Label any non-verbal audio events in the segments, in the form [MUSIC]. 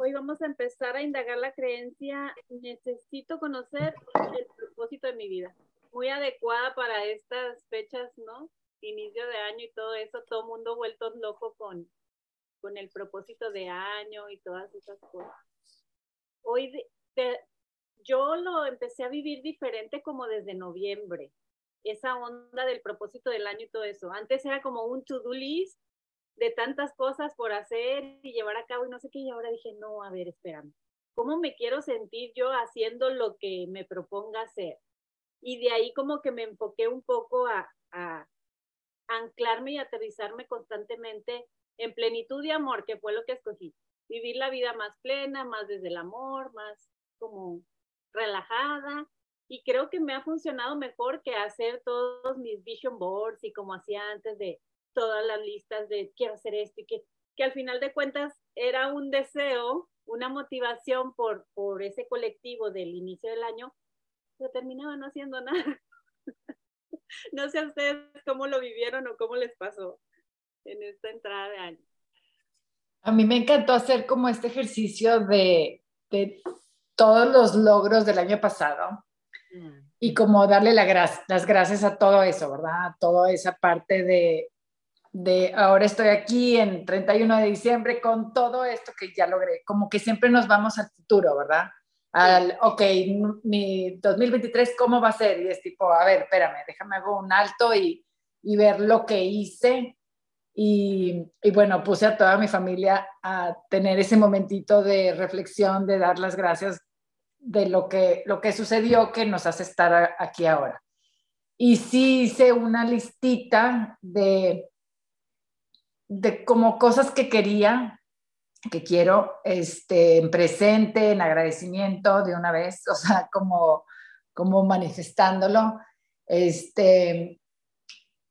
Hoy vamos a empezar a indagar la creencia, necesito conocer el propósito de mi vida. Muy adecuada para estas fechas, ¿no? Inicio de año y todo eso, todo mundo vuelto loco con, con el propósito de año y todas esas cosas. Hoy yo lo empecé a vivir diferente como desde noviembre, esa onda del propósito del año y todo eso. Antes era como un to-do list de tantas cosas por hacer y llevar a cabo y no sé qué, y ahora dije, no, a ver, espérame, ¿cómo me quiero sentir yo haciendo lo que me proponga hacer? Y de ahí como que me enfoqué un poco a, a anclarme y aterrizarme constantemente en plenitud y amor, que fue lo que escogí. Vivir la vida más plena, más desde el amor, más como relajada. Y creo que me ha funcionado mejor que hacer todos mis vision boards y como hacía antes de todas las listas de quiero hacer esto y que, que al final de cuentas era un deseo, una motivación por, por ese colectivo del inicio del año, pero terminaba no haciendo nada. [LAUGHS] no sé a ustedes cómo lo vivieron o cómo les pasó en esta entrada de año. A mí me encantó hacer como este ejercicio de, de todos los logros del año pasado mm. y como darle la las gracias a todo eso, ¿verdad? A toda esa parte de, de ahora estoy aquí en 31 de diciembre con todo esto que ya logré, como que siempre nos vamos al futuro, ¿verdad? Al, ok, mi 2023, ¿cómo va a ser? Y es tipo, a ver, espérame, déjame hago un alto y, y ver lo que hice. Y, y, bueno, puse a toda mi familia a tener ese momentito de reflexión, de dar las gracias de lo que, lo que sucedió que nos hace estar aquí ahora. Y sí hice una listita de de como cosas que quería, que quiero, este, en presente, en agradecimiento de una vez, [LAUGHS] o sea, como, como manifestándolo. Este,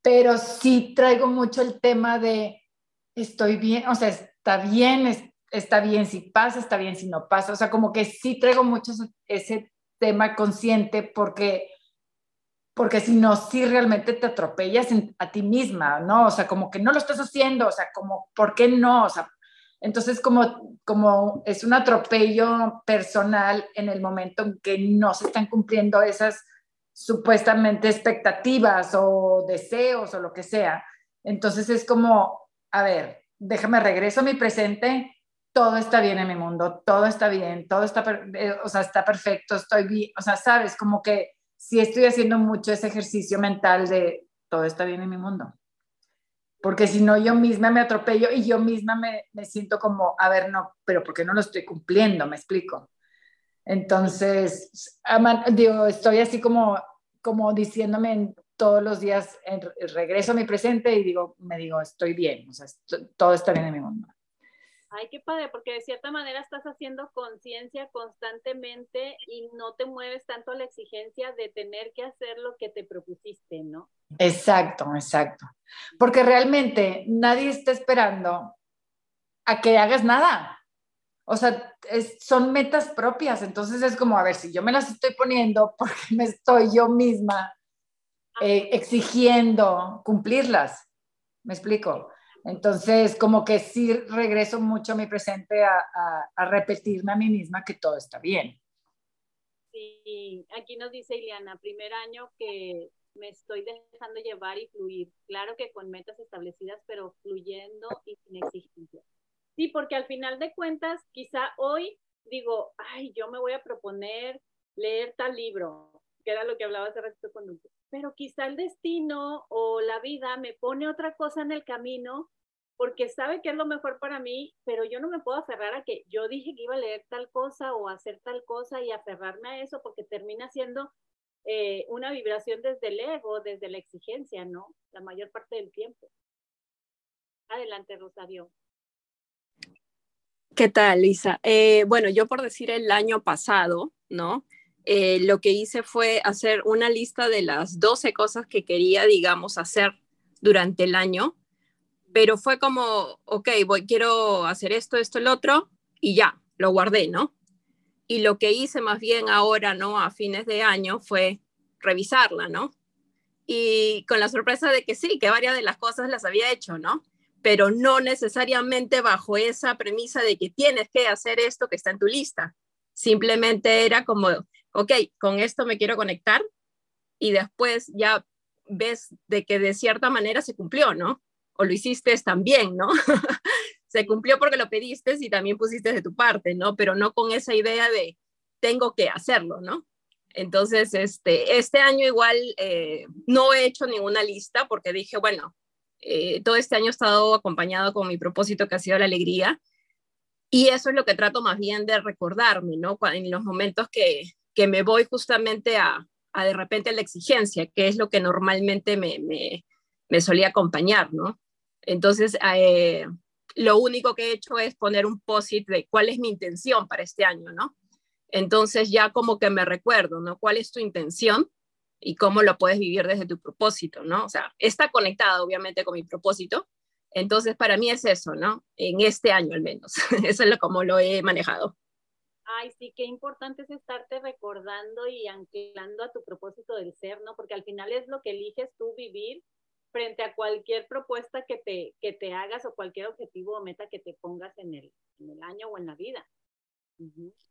pero sí traigo mucho el tema de estoy bien, o sea, está bien, está bien si pasa, está bien si no pasa, o sea, como que sí traigo mucho ese tema consciente porque porque si no, sí realmente te atropellas a ti misma, ¿no? O sea, como que no lo estás haciendo, o sea, como, ¿por qué no? O sea, entonces como, como es un atropello personal en el momento en que no se están cumpliendo esas supuestamente expectativas o deseos o lo que sea. Entonces es como, a ver, déjame regreso a mi presente, todo está bien en mi mundo, todo está bien, todo está, eh, o sea, está perfecto, estoy bien, o sea, sabes, como que sí estoy haciendo mucho ese ejercicio mental de todo está bien en mi mundo. Porque si no, yo misma me atropello y yo misma me, me siento como, a ver, no, pero ¿por qué no lo estoy cumpliendo? Me explico. Entonces, digo, estoy así como, como diciéndome todos los días, regreso a mi presente y digo, me digo, estoy bien, o sea, todo está bien en mi mundo. Ay, qué padre, porque de cierta manera estás haciendo conciencia constantemente y no te mueves tanto a la exigencia de tener que hacer lo que te propusiste, ¿no? Exacto, exacto. Porque realmente nadie está esperando a que hagas nada. O sea, son metas propias, entonces es como, a ver, si yo me las estoy poniendo porque me estoy yo misma eh, exigiendo cumplirlas. ¿Me explico? Entonces, como que sí regreso mucho a mi presente a, repetirme a mí misma que todo está bien. Sí, aquí nos dice Ileana, primer año que me estoy dejando llevar y fluir. Claro que con metas establecidas, pero fluyendo y sin exigencia. Sí, porque al final de cuentas, quizá hoy digo, ay, yo me voy a proponer leer tal libro, que era lo que hablaba hace rato con un pero quizá el destino o la vida me pone otra cosa en el camino porque sabe que es lo mejor para mí, pero yo no me puedo aferrar a que yo dije que iba a leer tal cosa o hacer tal cosa y aferrarme a eso porque termina siendo eh, una vibración desde el ego, desde la exigencia, ¿no? La mayor parte del tiempo. Adelante, Rosario. ¿Qué tal, Lisa? Eh, bueno, yo por decir el año pasado, ¿no? Eh, lo que hice fue hacer una lista de las 12 cosas que quería, digamos, hacer durante el año pero fue como, ok, voy, quiero hacer esto, esto, el otro, y ya, lo guardé, ¿no? Y lo que hice más bien ahora, ¿no? A fines de año fue revisarla, ¿no? Y con la sorpresa de que sí, que varias de las cosas las había hecho, ¿no? pero no necesariamente bajo esa premisa de que tienes que hacer esto que está en tu lista. Simplemente era como, ok, con esto me quiero conectar y después ya ves de que de cierta manera se cumplió, ¿no? O lo hiciste también, ¿no? [LAUGHS] se cumplió porque lo pediste y también pusiste de tu parte, ¿no? Pero no con esa idea de tengo que hacerlo, ¿no? Entonces, este, este año igual eh, no he hecho ninguna lista porque dije, bueno, eh, todo este año he estado acompañado con mi propósito que ha sido la alegría y eso es lo que trato más bien de recordarme, ¿no? En los momentos que, que me voy justamente a, a, de repente a la exigencia, que es lo que normalmente me, me, me solía acompañar, ¿no? Entonces, eh, lo único que he hecho es poner un post-it de cuál es mi intención para este año, ¿no? Entonces ya como que me recuerdo, ¿no? ¿Cuál es tu intención y cómo lo puedes vivir desde tu propósito, ¿no? O sea, está conectado obviamente con mi propósito. Entonces para mí es eso, ¿no? En este año al menos. [LAUGHS] eso es lo como lo he manejado. Ay, sí, qué importante es estarte recordando y anclando a tu propósito del ser, ¿no? Porque al final es lo que eliges tú vivir frente a cualquier propuesta que te, que te hagas o cualquier objetivo o meta que te pongas en el, en el año o en la vida.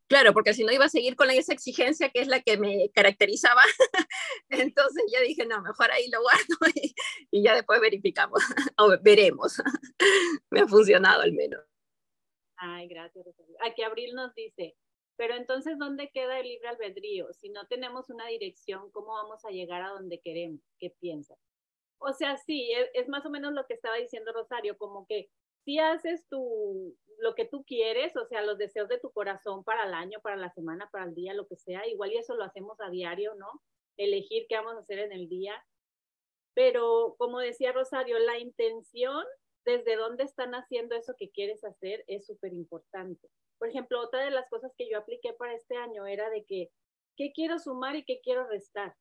Claro, porque si no iba a seguir con esa exigencia que es la que me caracterizaba. [LAUGHS] Entonces ya dije, no, mejor ahí lo guardo [LAUGHS] y, ya después verificamos [LAUGHS] o veremos. me ha funcionado al menos. Ay, gracias. Aquí Abril nos dice, pero entonces, ¿dónde queda el libre albedrío? Si no tenemos una dirección, ¿cómo vamos a llegar a donde queremos? ¿Qué piensas? O sea, sí, es, es más o menos lo que estaba diciendo Rosario, como que si haces tu, lo que tú quieres, o sea, los deseos de tu corazón para el año, para la semana, para el día, lo que sea, igual y eso lo hacemos a diario, ¿no? Elegir qué vamos a hacer en el día. Pero como decía Rosario, la intención, desde dónde están haciendo eso que quieres hacer, es súper importante. Por ejemplo, otra de las cosas que yo apliqué para este año era de que, ¿qué quiero sumar y qué quiero restar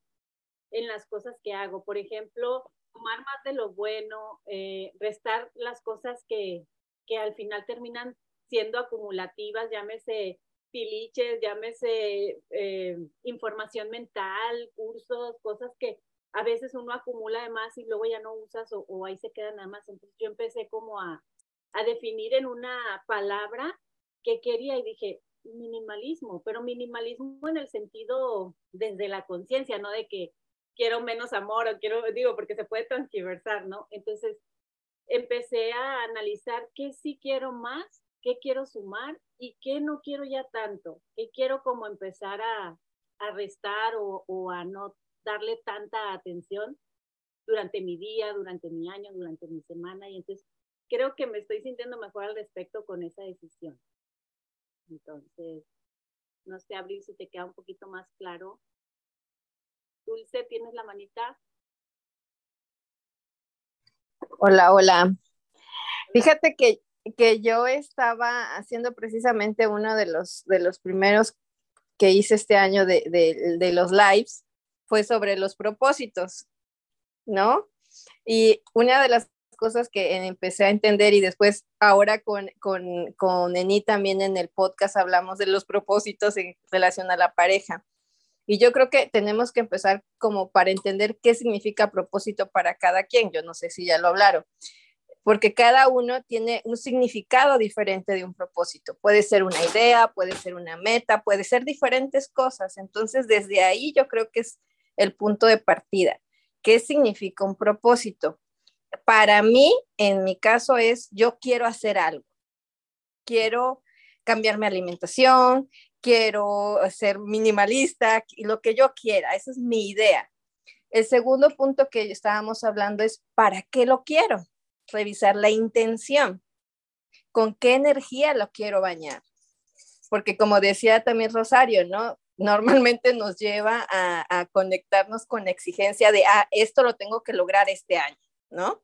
en las cosas que hago? Por ejemplo, tomar más de lo bueno, eh, restar las cosas que, que al final terminan siendo acumulativas, llámese piliches, llámese eh, información mental, cursos, cosas que a veces uno acumula de más y luego ya no usas o, o ahí se queda nada más. Entonces yo empecé como a, a definir en una palabra qué quería y dije minimalismo, pero minimalismo en el sentido desde la conciencia, no de que quiero menos amor o quiero, digo, porque se puede transversar, ¿no? Entonces, empecé a analizar qué sí quiero más, qué quiero sumar y qué no quiero ya tanto, qué quiero como empezar a, restar o, o a no darle tanta atención durante mi día, durante mi año, durante mi semana. Y entonces creo que me estoy sintiendo mejor al respecto con esa decisión. Entonces, no sé, Abril, si te queda un poquito más claro Dulce, ¿tienes la manita? Hola, hola. Fíjate que, que yo estaba haciendo precisamente uno de los, de los primeros que hice este año de, de, de los lives, fue sobre los propósitos, ¿no? Y una de las cosas que empecé a entender y después ahora con, con, con Eni también en el podcast hablamos de los propósitos en relación a la pareja. Y yo creo que tenemos que empezar como para entender qué significa propósito para cada quien. Yo no sé si ya lo hablaron, porque cada uno tiene un significado diferente de un propósito. Puede ser una idea, puede ser una meta, puede ser diferentes cosas. Entonces, desde ahí yo creo que es el punto de partida. ¿Qué significa un propósito? Para mí, en mi caso, es yo quiero hacer algo. Quiero cambiar mi alimentación, quiero ser minimalista, y lo que yo quiera, esa es mi idea. El segundo punto que estábamos hablando es, ¿para qué lo quiero? Revisar la intención. ¿Con qué energía lo quiero bañar? Porque como decía también Rosario, ¿no? Normalmente nos lleva a, conectarnos con la exigencia de, ah, esto lo tengo que lograr este año, ¿no?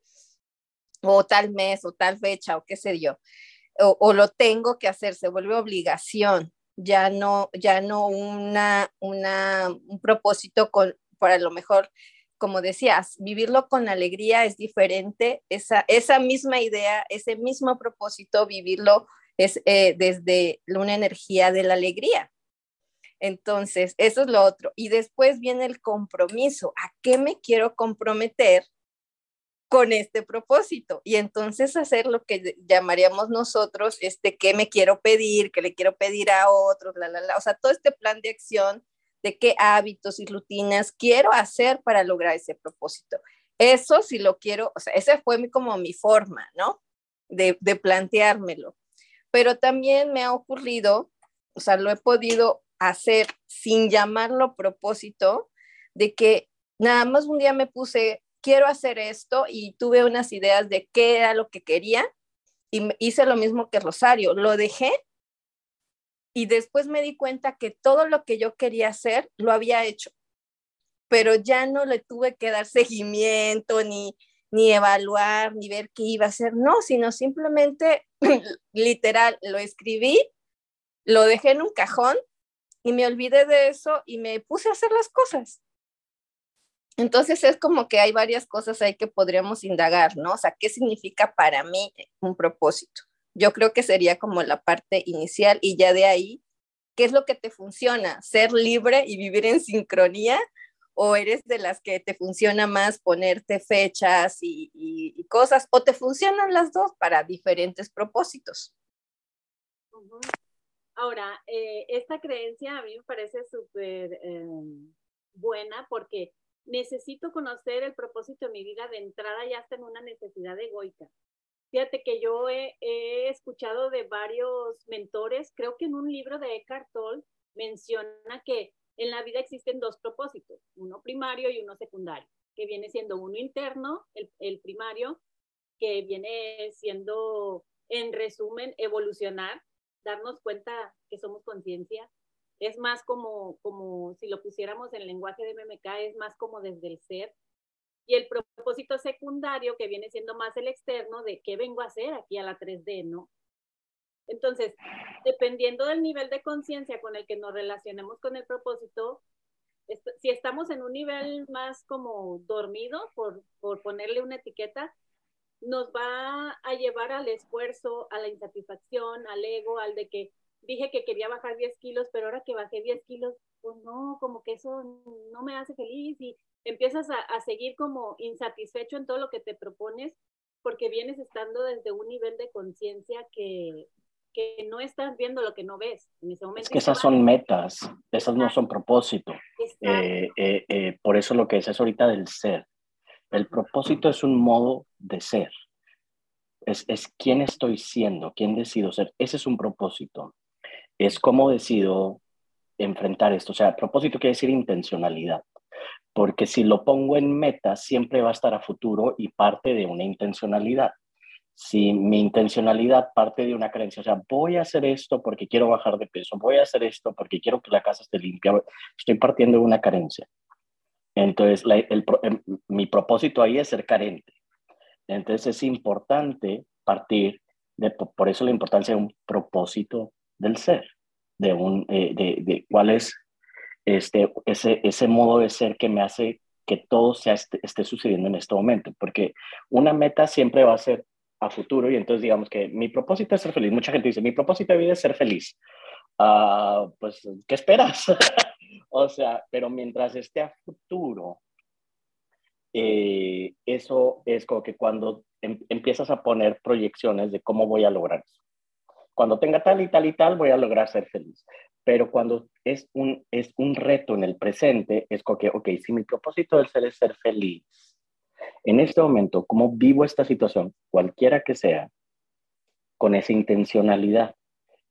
O tal mes, o tal fecha, o qué sé yo. O, o, lo tengo que hacer, se vuelve obligación ya no, ya no una, una, un propósito con, para lo mejor, como decías, vivirlo con alegría es diferente, esa, esa misma idea, ese mismo propósito, vivirlo es eh, desde una energía de la alegría. Entonces, eso es lo otro. Y después viene el compromiso. ¿A qué me quiero comprometer con este propósito y entonces hacer lo que llamaríamos nosotros, este, qué me quiero pedir, qué le quiero pedir a otros, la, la, la, o sea, todo este plan de acción de qué hábitos y rutinas quiero hacer para lograr ese propósito. Eso si lo quiero, o sea, esa fue como mi forma, ¿no? De, de planteármelo. Pero también me ha ocurrido, o sea, lo he podido hacer sin llamarlo propósito, de que nada más un día me puse quiero hacer esto y tuve unas ideas de qué era lo que quería y hice lo mismo que Rosario, lo dejé y después me di cuenta que todo lo que yo quería hacer lo había hecho, pero ya no le tuve que dar seguimiento ni, ni evaluar, ni ver qué iba a hacer, no, sino simplemente [CLEARS THROAT] literal lo escribí, lo dejé en un cajón y me olvidé de eso y me puse a hacer las cosas. Entonces es como que hay varias cosas ahí que podríamos indagar, ¿no? O sea, ¿qué significa para mí un propósito? Yo creo que sería como la parte inicial y ya de ahí, ¿qué es lo que te funciona? ¿Ser libre y vivir en sincronía? ¿O eres de las que te funciona más ponerte fechas y, cosas? ¿O te funcionan las dos para diferentes propósitos? Ahora, eh, esta creencia a mí me parece súper em, buena porque necesito conocer el propósito de mi vida de entrada ya está en una necesidad egoica. Fíjate que yo he, escuchado de varios mentores, creo que en un libro de Eckhart Tolle menciona que en la vida existen dos propósitos, uno primario y uno secundario, que viene siendo uno interno, el primario, que viene siendo, en resumen, evolucionar, darnos cuenta que somos conciencia, es más como, como si lo pusiéramos en lenguaje de MMK, es más como desde el ser. Y el propósito secundario, que viene siendo más el externo, de qué vengo a hacer aquí a la 3D, ¿no? Entonces, dependiendo del nivel de conciencia con el que nos relacionemos con el propósito, si estamos en un nivel más como dormido, por, por ponerle una etiqueta, nos va a llevar al esfuerzo, a la insatisfacción, al ego, al de que dije que quería bajar 10 kilos, pero ahora que bajé 10 kilos, pues no, como que eso no me hace feliz y empiezas a, seguir como insatisfecho en todo lo que te propones porque vienes estando desde un nivel de conciencia que, que no estás viendo lo que no ves en ese momento. Es que esas son metas, esas no son propósito. Eh, eh, eh, por eso lo que es ahorita del ser. El propósito es un modo de ser. Es, es quién estoy siendo, quién decido ser. Ese es un propósito es cómo decido enfrentar esto. O sea, propósito quiere decir intencionalidad, porque si lo pongo en meta, siempre va a estar a futuro y parte de una intencionalidad. Si mi intencionalidad parte de una creencia, o sea, voy a hacer esto porque quiero bajar de peso, voy a hacer esto porque quiero que la casa esté limpia, estoy partiendo de una carencia. Entonces, em, mi propósito ahí es ser carente. Entonces, es importante partir de, por eso la importancia de un propósito del ser, de, un, eh, de, de, cuál es este, ese, ese modo de ser que me hace que todo sea, esté, esté sucediendo en este momento, porque una meta siempre va a ser a futuro y entonces digamos que mi propósito es ser feliz. Mucha gente dice, mi propósito de vida es ser feliz. Uh, pues, ¿qué esperas? [LAUGHS] o sea, pero mientras esté a futuro, eh, eso es como que cuando em empiezas a poner proyecciones de cómo voy a lograr eso cuando tenga tal y tal y tal, voy a lograr ser feliz. Pero cuando es un, es un reto en el presente, es como que, ok, si mi propósito del ser es ser feliz, en este momento, ¿cómo vivo esta situación, cualquiera que sea, con esa intencionalidad?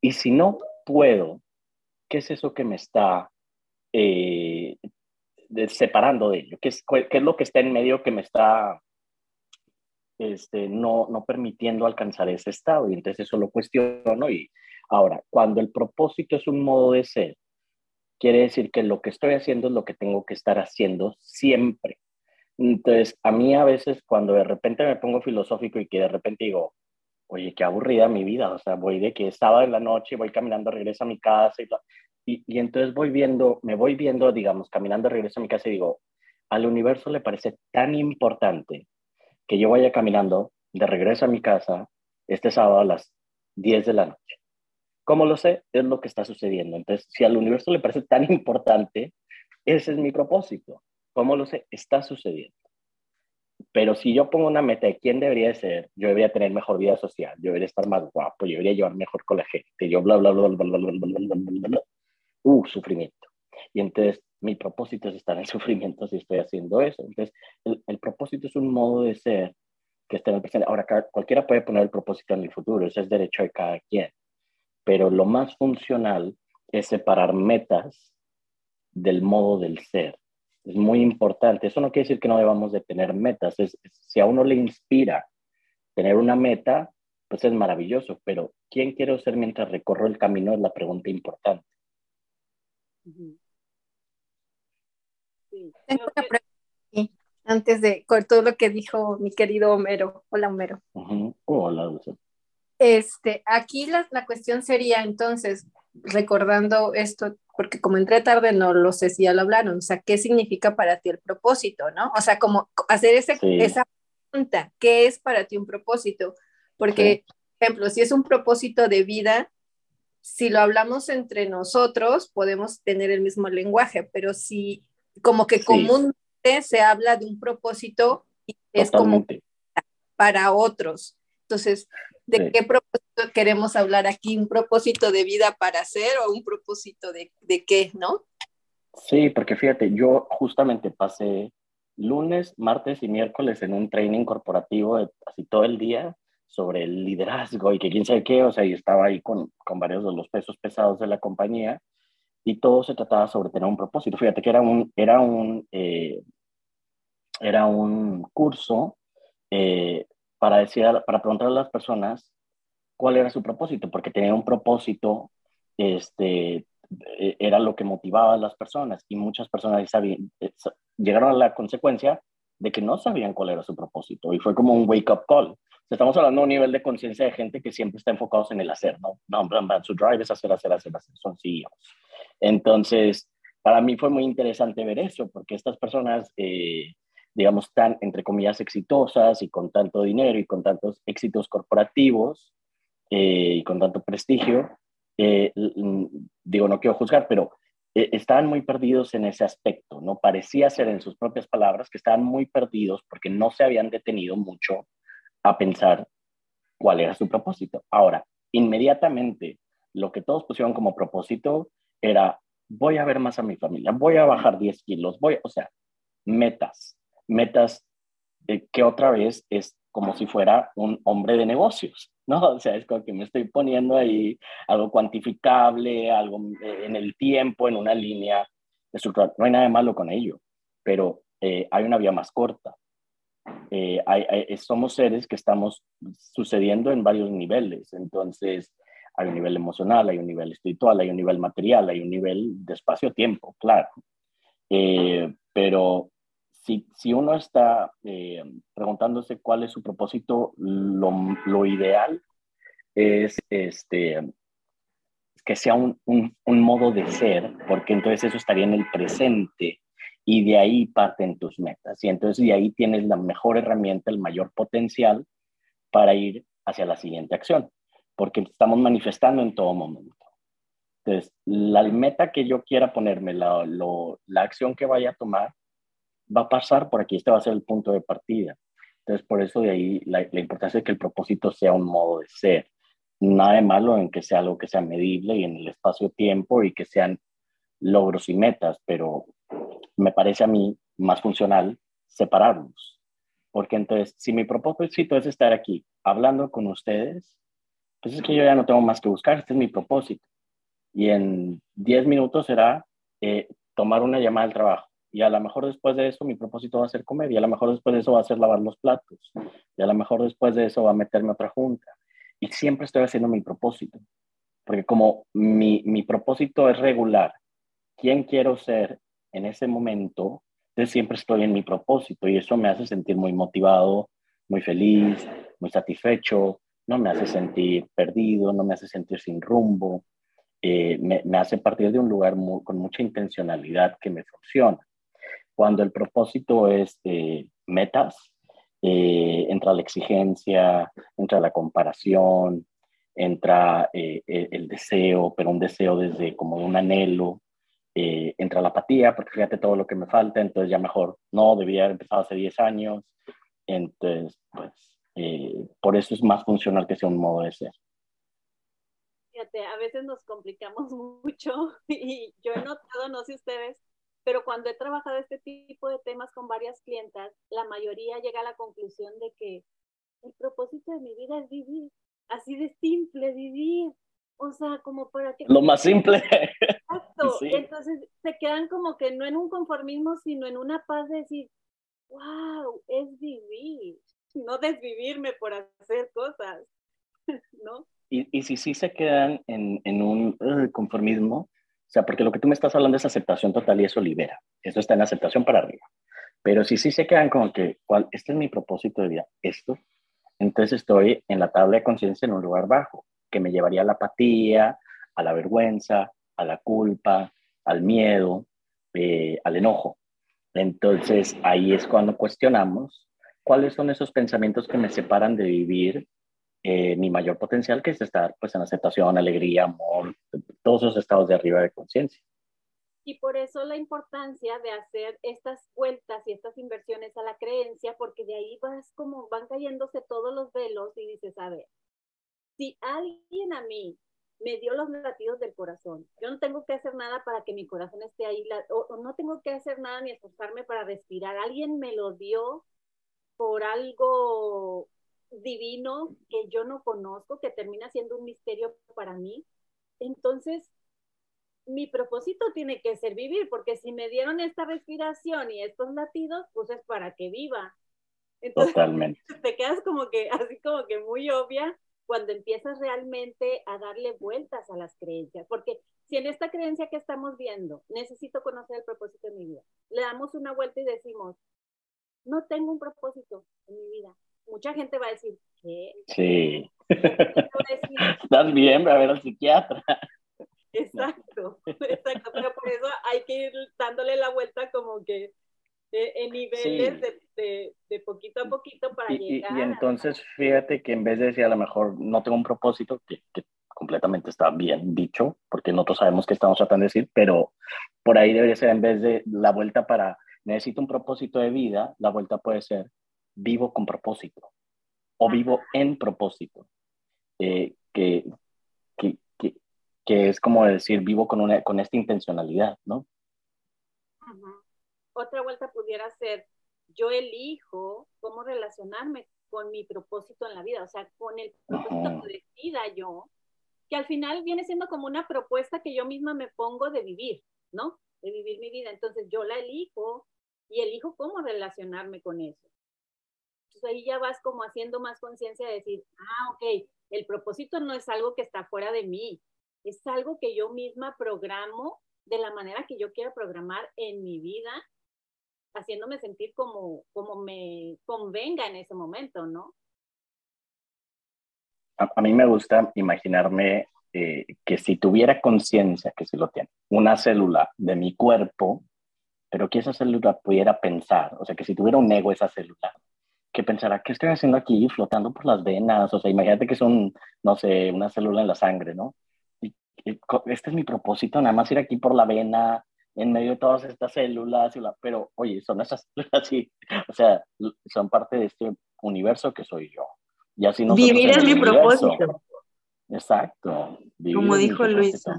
Y si no puedo, ¿qué es eso que me está eh, separando de ello? ¿Qué es, ¿Qué es lo que está en medio que me está este, no, no permitiendo alcanzar ese estado. Y entonces eso lo cuestiono. Y ahora, cuando el propósito es un modo de ser, quiere decir que lo que estoy haciendo es lo que tengo que estar haciendo siempre. Entonces, a mí a veces cuando de repente me pongo filosófico y que de repente digo, oye, qué aburrida mi vida, o sea, voy de que estaba en la noche, voy caminando, regreso a mi casa y, y, y entonces voy viendo, me voy viendo, digamos, caminando, regreso a mi casa y digo, al universo le parece tan importante que yo vaya caminando de regreso a mi casa este sábado a las 10 de la noche. ¿Cómo lo sé? Es lo que está sucediendo. Entonces, si al universo le parece tan importante, ese es mi propósito. ¿Cómo lo sé? Está sucediendo. Pero si yo pongo una meta de quién debería ser, yo debería tener mejor vida social, yo debería estar más guapo, yo debería llevar mejor con la gente, yo bla, bla, bla, bla, bla, bla, bla, bla, bla, bla, Uh, sufrimiento. Y entonces mi propósito es estar en [LAUGHS] sufrimiento si estoy haciendo eso. Entonces el, propósito es un modo de ser que está en el presente. Ahora, cualquiera puede poner el propósito en el futuro, ese es derecho de cada quien. Pero lo más funcional es separar metas del modo del ser. Es muy importante. Eso no quiere decir que no debamos de tener metas. Si a uno le inspira tener una meta, pues es maravilloso. Pero ¿quién quiero ser mientras recorro el camino? Es la pregunta importante. Sí. Tengo una pregunta antes de con todo lo que dijo mi querido Homero. Hola, Homero. Hola, Este, aquí la, la, cuestión sería entonces, recordando esto, porque como entré tarde no lo sé si ya lo hablaron, o sea, ¿qué significa para ti el propósito, no? O sea, como hacer ese, esa pregunta, ¿qué es para ti un propósito? Porque, por ejemplo, si es un propósito de vida, si lo hablamos entre nosotros, podemos tener el mismo lenguaje, pero si como que común se habla de un propósito y es como para otros. Entonces, ¿de qué propósito queremos hablar aquí? ¿Un propósito de vida para hacer o un propósito de, de qué, no? Sí, porque fíjate, yo justamente pasé lunes, martes y miércoles en un training corporativo así todo el día sobre el liderazgo y que quién sabe qué, o sea, y estaba ahí con, con varios de los pesos pesados de la compañía y todo se trataba sobre tener un propósito. Fíjate que era un, era un, eh, era un curso eh, para, decir, para preguntar a las personas cuál era su propósito, porque tenía un propósito, este, e, era lo que motivaba a las personas y muchas personas sabían, eh, llegaron a la consecuencia de que no sabían cuál era su propósito y fue como un wake-up call. Estamos hablando de un nivel de conciencia de gente que siempre está enfocados en el hacer, ¿no? No, su drive es hacer, hacer, hacer, hacer, son CEOs. Entonces, para mí fue muy interesante ver eso, porque estas personas, eh, digamos, tan, entre comillas, exitosas y con tanto dinero y con tantos éxitos corporativos eh, y con tanto prestigio, eh, digo, no quiero juzgar, pero estaban muy perdidos en ese aspecto, ¿no? Parecía ser en sus propias palabras que estaban muy perdidos porque no se habían detenido mucho a pensar cuál era su propósito. Ahora, inmediatamente, lo que todos pusieron como propósito era, voy a ver más a mi familia, voy a bajar 10 kilos, voy, o sea, metas, metas que otra vez es como si fuera un hombre de negocios, ¿no? [LAUGHS] O sea, es como que me estoy poniendo ahí algo cuantificable, algo eh, en el tiempo, en una línea estructural. No hay nada de malo con ello, pero eh, hay una vía más corta. Eh, somos seres que estamos sucediendo en varios niveles, entonces hay un nivel emocional, hay un nivel espiritual, hay un nivel material, hay un nivel de espacio-tiempo, claro. Eh, pero si, si, uno está eh, preguntándose cuál es su propósito, lo, lo ideal es este, que sea un, un, modo de ser, porque entonces eso estaría en el presente y de ahí parten tus metas. Y entonces de ahí tienes la mejor herramienta, el mayor potencial para ir hacia la siguiente acción porque estamos manifestando en todo momento. Entonces, la meta que yo quiera ponerme, la, la acción que vaya a tomar, va a pasar por aquí, este va a ser el punto de partida. Entonces, por eso de ahí la, la, importancia de que el propósito sea un modo de ser. Nada de malo en que sea algo que sea medible y en el espacio-tiempo y que sean logros y metas, pero me parece a mí más funcional separarlos. Porque entonces, si mi propósito es estar aquí hablando con ustedes, pues es que yo ya no tengo más que buscar, este es mi propósito. Y en 10 minutos será eh, tomar una llamada al trabajo. Y a lo mejor después de eso mi propósito va a ser comer. Y a lo mejor después de eso va a ser lavar los platos. Y a lo mejor después de eso va a meterme a otra junta. Y siempre estoy haciendo mi propósito. Porque como mi, mi propósito es regular, quién quiero ser en ese momento, entonces siempre estoy en mi propósito. Y eso me hace sentir muy motivado, muy feliz, muy satisfecho, no me hace sentir perdido, no me hace sentir sin rumbo, eh, me, hace partir de un lugar con mucha intencionalidad que me funciona. Cuando el propósito es eh, metas, eh, entra la exigencia, entra la comparación, entra el deseo, pero un deseo desde como un anhelo, entra la apatía, porque fíjate todo lo que me falta, entonces ya mejor no, debía haber empezado hace 10 años, Entonces, pues, eh, por eso es más funcional que sea un modo de ser. Fíjate, a veces nos complicamos [LAUGHS] mucho y yo he notado, no sé ustedes, pero cuando he trabajado este tipo de temas con varias clientas, la mayoría llega a la conclusión de que el propósito de mi vida es vivir, así de simple, vivir. O sea, como para que... Lo más simple. Exacto. [LAUGHS] Entonces se quedan como que no en un conformismo, sino en una paz de decir, wow, es vivir, no desvivirme por hacer cosas, [LAUGHS] ¿no? Y, y si sí se quedan en, en un conformismo, o sea, porque lo que tú me estás hablando es aceptación total y eso libera. Eso está en aceptación para arriba. Pero si sí se quedan como que, ¿cuál? Este es mi propósito de vida, esto. Entonces estoy en la tabla de conciencia en un lugar bajo, que me llevaría a la apatía, a la vergüenza, a la culpa, al miedo, eh, al enojo. Entonces ahí es cuando cuestionamos cuáles son esos pensamientos que me separan de vivir eh, mi mayor potencial, que es estar pues en aceptación, alegría, amor, todos esos estados de arriba de conciencia. Y por eso la importancia de hacer estas vueltas y estas inversiones a la creencia, porque de ahí vas como van cayéndose todos los velos y dices, a ver, si alguien a mí me dio los latidos del corazón, yo no tengo que hacer nada para que mi corazón esté ahí, o, no tengo que hacer nada ni esforzarme para respirar, alguien me lo dio por algo divino que yo no conozco, que termina siendo un misterio para mí. Entonces, mi propósito tiene que ser vivir, porque si me dieron esta respiración y estos latidos, pues es para que viva. Entonces, Totalmente. [LAUGHS] Te quedas como que, así como que muy obvia cuando empiezas realmente a darle vueltas a las creencias, porque si en esta creencia que estamos viendo, necesito conocer el propósito de mi vida, le damos una vuelta y decimos, no tengo un propósito en mi vida. Mucha gente va a decir, ¿qué? Sí. [LAUGHS] Estás bien, a ver al psiquiatra. Exacto, [LAUGHS] exacto, pero por eso hay que ir dándole la vuelta como que eh, en niveles de, de, poquito a poquito para llegar. Y, entonces fíjate que en vez de decir a lo mejor no tengo un propósito, que, que completamente está bien dicho, porque nosotros sabemos que estamos tratando de decir, pero por ahí debería ser en vez de la vuelta para necesito un propósito de vida, la vuelta puede ser vivo con propósito o vivo en propósito. Eh, que, que es como decir, vivo con, una, con esta intencionalidad, ¿no? Otra vuelta pudiera ser, yo elijo cómo relacionarme con mi propósito en la vida, o sea, con el propósito que decida yo, que al final viene siendo como una propuesta que yo misma me pongo de vivir, ¿no? De vivir mi vida. Entonces yo la elijo y elijo cómo relacionarme con eso. Entonces ahí ya vas como haciendo más conciencia de decir, ah, ok, el propósito no es algo que está fuera de mí, es algo que yo misma programo de la manera que yo quiero programar en mi vida, haciéndome sentir como, como me convenga en ese momento, ¿no? A, mí me gusta imaginarme eh, que si tuviera conciencia, que si lo tiene, una célula de mi cuerpo, pero que esa célula pudiera pensar, o sea, que si tuviera un ego esa célula, que pensara, ¿qué estoy haciendo aquí flotando por las venas? O sea, imagínate que son, no sé, una célula en la sangre, ¿no? este es mi propósito, nada más ir aquí por la vena, en medio de todas estas células, pero oye, son esas células, [LAUGHS] sí, o sea, son parte de este universo que soy yo. Y así Vivir es mi propósito. Exacto. Como dijo Luisa.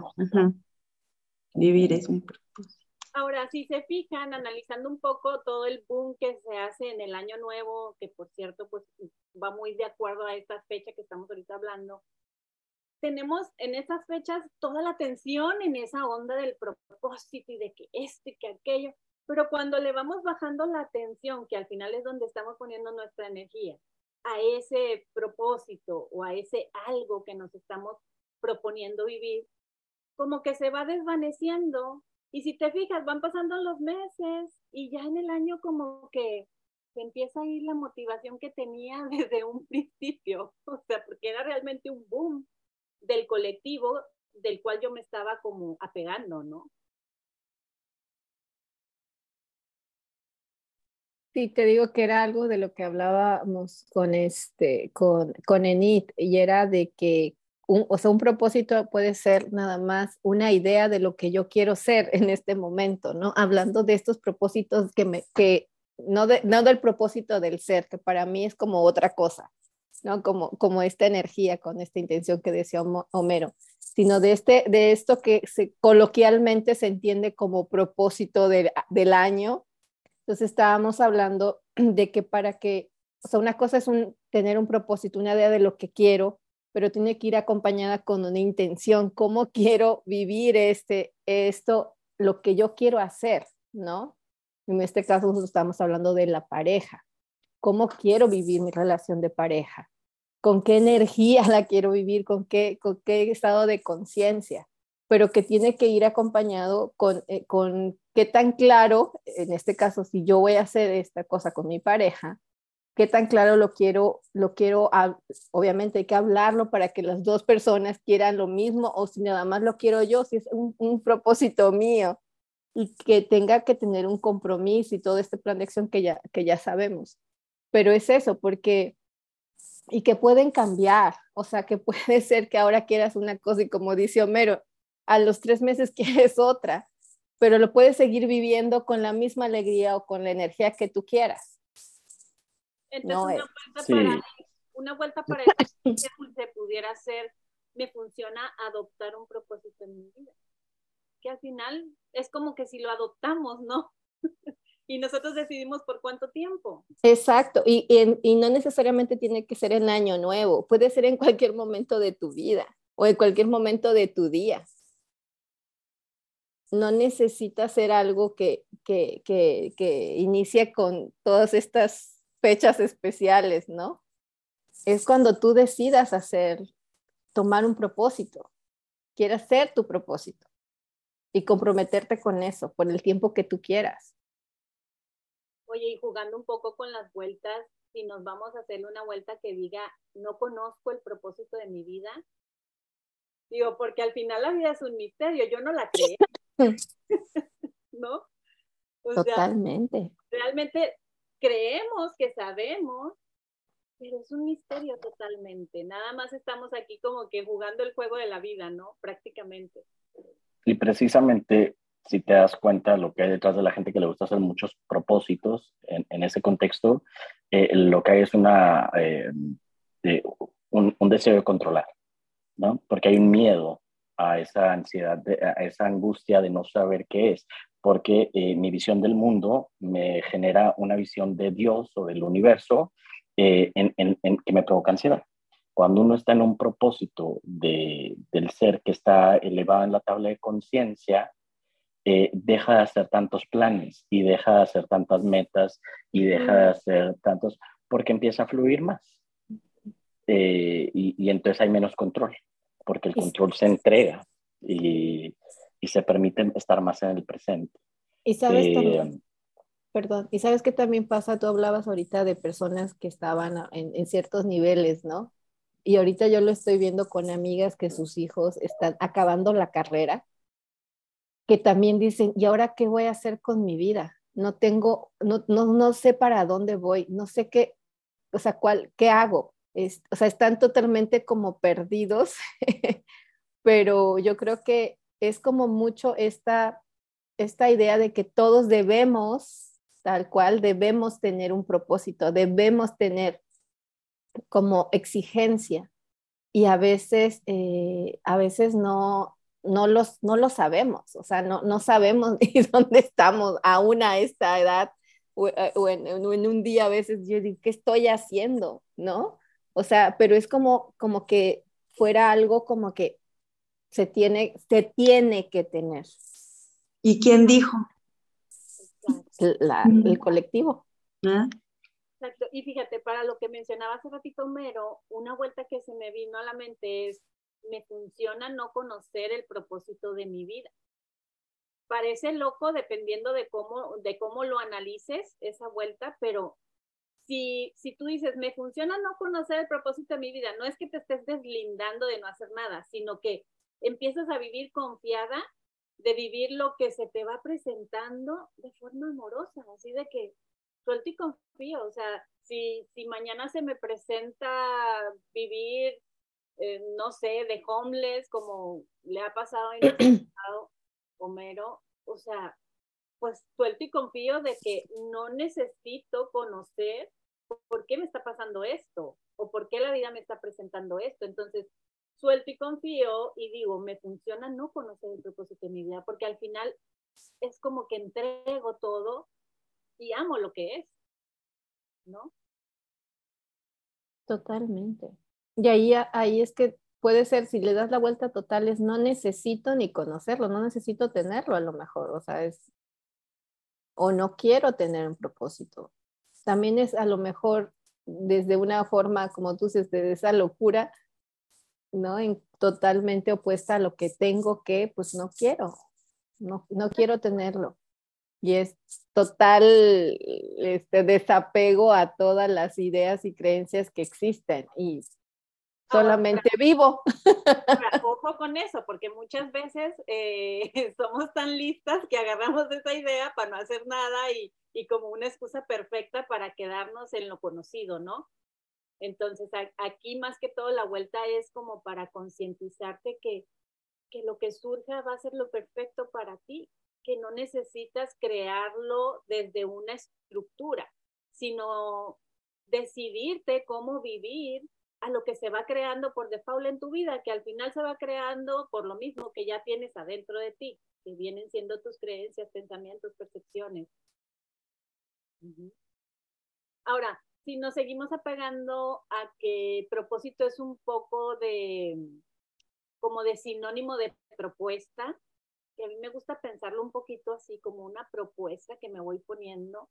Vivir es mi propósito. Ahora, si se fijan, analizando un poco todo el boom que se hace en el año nuevo, que por cierto, pues va muy de acuerdo a esta fecha que estamos ahorita hablando, tenemos en esas fechas toda la atención en esa onda del propósito y de que esto y que aquello, pero cuando le vamos bajando la atención, que al final es donde estamos poniendo nuestra energía, a ese propósito o a ese algo que nos estamos proponiendo vivir, como que se va desvaneciendo. Y si te fijas, van pasando los meses y ya en el año como que se empieza a ir la motivación que tenía [LAUGHS] desde un principio, o sea, porque era realmente un boom del colectivo del cual yo me estaba como apegando, ¿no? Sí, te digo que era algo de lo que hablábamos con este, con, con Enid, y era de que un, o sea, un propósito puede ser nada más una idea de lo que yo quiero ser en este momento, ¿no? Hablando de estos propósitos que, me, que no, no del propósito del ser, que para mí es como otra cosa, ¿no? Como, como esta energía con esta intención que decía Homero, sino de, este, de esto que se, coloquialmente se entiende como propósito del año. Entonces estábamos hablando de que para que, o sea, una cosa es un, tener un propósito, una idea de lo que quiero, pero tiene que ir acompañada con una intención, cómo quiero vivir este, esto, lo que yo quiero hacer, ¿no? En este caso nosotros estamos hablando de la pareja. ¿Cómo quiero vivir mi relación de pareja? ¿Con qué energía [LAUGHS] la quiero vivir? ¿Con qué, con qué estado de conciencia? Pero que tiene que ir acompañado con, eh, con qué tan claro, en este caso, si yo voy a hacer esta cosa con mi pareja, qué tan claro lo quiero, lo quiero, obviamente hay que hablarlo para que las dos personas quieran lo mismo o si nada más lo quiero yo, si es un, propósito mío y que tenga que tener un compromiso y todo este plan de acción que ya, que ya sabemos. Pero es eso, porque, y que pueden cambiar, o sea, que [LAUGHS] puede ser que ahora quieras una cosa y como dice Homero, a los tres meses [LAUGHS] quieres otra, pero lo puedes seguir viviendo con la misma alegría o con la energía que tú quieras. Entonces, una, vuelta para, una vuelta para que se pudiera hacer, me funciona adoptar un propósito en mi vida que al final es como que si lo adoptamos, ¿no? [LAUGHS] y nosotros decidimos por cuánto tiempo. Exacto, y, y, no necesariamente tiene que ser en año nuevo, puede ser en cualquier momento de tu vida o en cualquier momento de tu día. No necesita ser algo que, que, que, que inicie con todas estas fechas especiales, ¿no? Es cuando tú decidas hacer, tomar un propósito, quieras ser tu propósito y comprometerte con eso por el tiempo que tú quieras. Oye, y jugando un poco con las vueltas, si nos vamos a hacer una vuelta que diga, no conozco el propósito de mi vida, digo, porque al final la vida es un misterio, yo no la creo, [LAUGHS] [LAUGHS] ¿no? Totalmente. realmente creemos que sabemos, pero es un misterio totalmente. Nada más estamos aquí como que jugando el juego de la vida, ¿no? Prácticamente. Y precisamente, si te das cuenta, lo que hay detrás de la gente que le gusta hacer muchos propósitos en, en ese contexto, eh, lo que hay es una, eh, un, un, deseo de controlar, ¿no? Porque hay un miedo a esa ansiedad, a esa angustia de no saber qué es, porque eh, mi visión del mundo me genera una visión de Dios o del universo en, en, en, que me provoca ansiedad. Cuando uno está en un propósito de, del ser que está elevado en la tabla de conciencia, eh, deja de hacer tantos planes y deja de hacer tantas metas y deja de hacer tantos, porque empieza a fluir más. Eh, y, y, entonces hay menos control, porque el control se entrega y, y se permite estar más en el presente. Y sabes eh, también, perdón, y sabes que también pasa, tú hablabas ahorita de personas que estaban en, en ciertos niveles, ¿no? y ahorita yo lo estoy viendo con amigas que sus hijos están acabando la carrera, que también dicen, ¿y ahora qué voy a hacer con mi vida? No tengo, no, no, no sé para dónde voy, no sé qué, o sea, cuál, qué hago. Es, o sea, están totalmente como perdidos, [LAUGHS] pero yo creo que es como mucho esta, esta idea de que todos debemos, tal cual, debemos tener un propósito, debemos tener como exigencia y a veces, eh, a veces no, no, los, no lo sabemos, o sea, no, no sabemos [LAUGHS] ni dónde estamos aún a esta edad o, eh, en, en, un día a veces yo digo, ¿qué estoy haciendo? ¿No? O sea, pero es como, como que fuera algo como que se tiene, se tiene que tener. ¿Y quién dijo? La, el colectivo. ¿Ah? Exacto. Y fíjate, para lo que mencionaba hace ratito Mero, una vuelta que se me vino a la mente es, me funciona no conocer el propósito de mi vida. Parece loco dependiendo de cómo, de cómo lo analices esa vuelta, pero si, si tú dices, me funciona no conocer el propósito de mi vida, no es que te estés deslindando de no hacer nada, sino que empiezas a vivir confiada de vivir lo que se te va presentando de forma amorosa, así de que suelto y confío, o sea, si, si mañana se me presenta vivir, eh, no sé, de homeless, como le ha pasado en el [CLEARS THROAT] pasado, Homero, o sea, pues suelto y confío de que no necesito conocer por qué me está pasando esto o por qué la vida me está presentando esto. Entonces, suelto y confío y digo, me funciona no conocer el propósito de mi vida, porque al final es como que entrego todo y amo lo que es, ¿no? Totalmente. Y ahí, ahí es que puede ser, si le das la vuelta total, es no necesito ni conocerlo, no necesito tenerlo a lo mejor, o sea, es, o no quiero tener un propósito. También es a lo mejor desde una forma, como tú dices, de esa locura, ¿no? En, totalmente opuesta a lo que tengo que, pues no quiero, no, no quiero tenerlo. Y es total este, desapego a todas las ideas y creencias que existen y solamente vivo. Ojo con eso, porque muchas veces eh, [LAUGHS] somos tan listas que agarramos esa idea para no hacer nada y, y como una excusa perfecta para quedarnos en lo conocido, ¿no? Entonces, aquí más que todo la vuelta es como para concientizarte que, que lo que surja va a ser lo perfecto para ti, que no necesitas crearlo desde una estructura, sino decidirte cómo vivir a lo que se va creando por default en tu vida, que al final se va creando por lo mismo que ya tienes adentro de ti, que vienen siendo tus creencias, pensamientos, percepciones. Ahora, si nos seguimos apegando a que propósito es un poco de, como de sinónimo de propuesta, que a mí me gusta pensarlo un poquito así como una propuesta que me voy poniendo.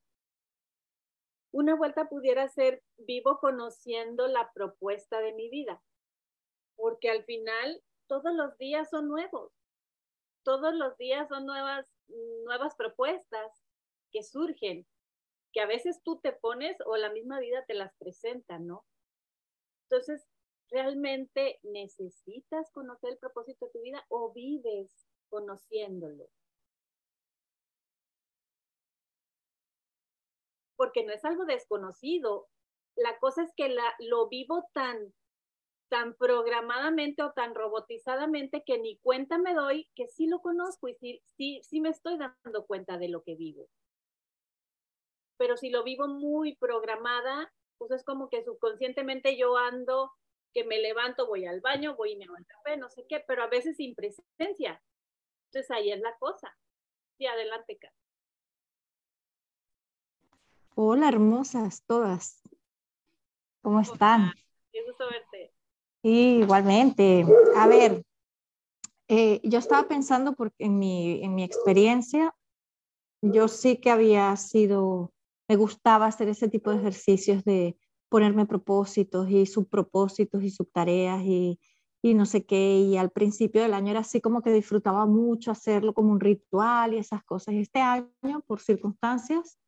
Una vuelta pudiera ser vivo conociendo la propuesta de mi vida, porque al final todos los días son nuevos, todos los días son nuevas, nuevas propuestas que surgen que a veces tú te pones o la misma vida te las presenta, ¿no? Entonces, ¿realmente necesitas conocer el propósito de tu vida o vives conociéndolo? Porque no es algo desconocido. La cosa es que lo vivo tan, tan programadamente o tan robotizadamente que ni cuenta me doy que sí lo conozco y sí, sí, sí me estoy dando cuenta de lo que vivo pero si lo vivo muy programada, pues es como que subconscientemente yo ando, que me levanto, voy al baño, voy y me hago el café, no sé qué, pero a veces sin presencia. Entonces ahí es la cosa. Sí, adelante, Kat. Hola, hermosas todas. ¿Cómo están? Qué gusto verte. igualmente. A ver, eh, yo estaba pensando porque en mi, en mi experiencia, yo sí que había sido me gustaba hacer ese tipo de ejercicios de ponerme propósitos y subpropósitos y subtareas y, y no sé qué. Y al principio del año era así como que disfrutaba mucho hacerlo como un ritual y esas cosas. Este año, por circunstancias,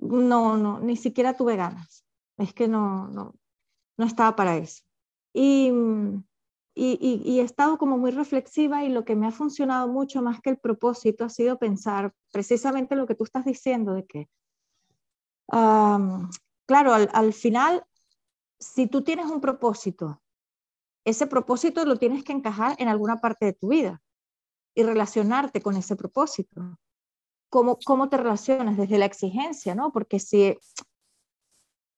no, no, ni siquiera tuve ganas. Es que no, no, no estaba para eso. Y, y, y, he estado como muy reflexiva y lo que me ha funcionado mucho más que el propósito ha sido pensar precisamente lo que tú estás diciendo, de que claro, al, final, si tú tienes un propósito, ese propósito lo tienes que encajar en alguna parte de tu vida y relacionarte con ese propósito. ¿Cómo, cómo te relacionas? Desde la exigencia, ¿no? Porque si...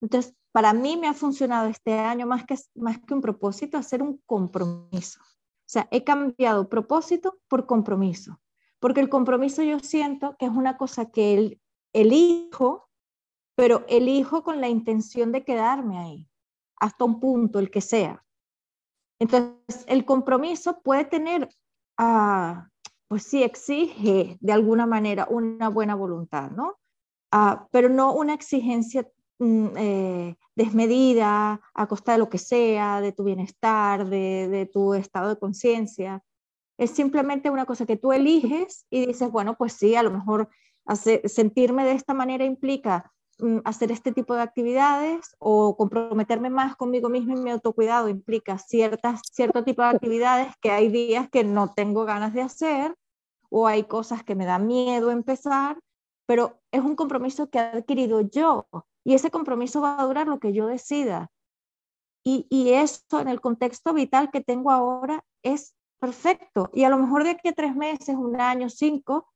Entonces, para mí me ha funcionado este año más que, más que un propósito, hacer un compromiso. O sea, he cambiado propósito por compromiso, porque el compromiso yo siento que es una cosa que el, elijo pero elijo con la intención de quedarme ahí, hasta un punto, el que sea. Entonces, el compromiso puede tener, ah, pues sí, exige de alguna manera una buena voluntad, ¿no? Ah, pero no una exigencia mm, eh, desmedida a costa de lo que sea, de tu bienestar, de, tu estado de conciencia. Es simplemente una cosa que tú eliges y dices, bueno, pues sí, a lo mejor sentirme de esta manera implica Mm, hacer este tipo de actividades o comprometerme más conmigo mismo y mi autocuidado implica ciertas, cierto tipo de actividades que hay días que no tengo ganas de hacer o hay cosas que me da miedo empezar, pero es un compromiso que he adquirido yo y ese compromiso va a durar lo que yo decida. Y, y eso en el contexto vital que tengo ahora es perfecto. Y a lo mejor de aquí a tres meses, un año, cinco,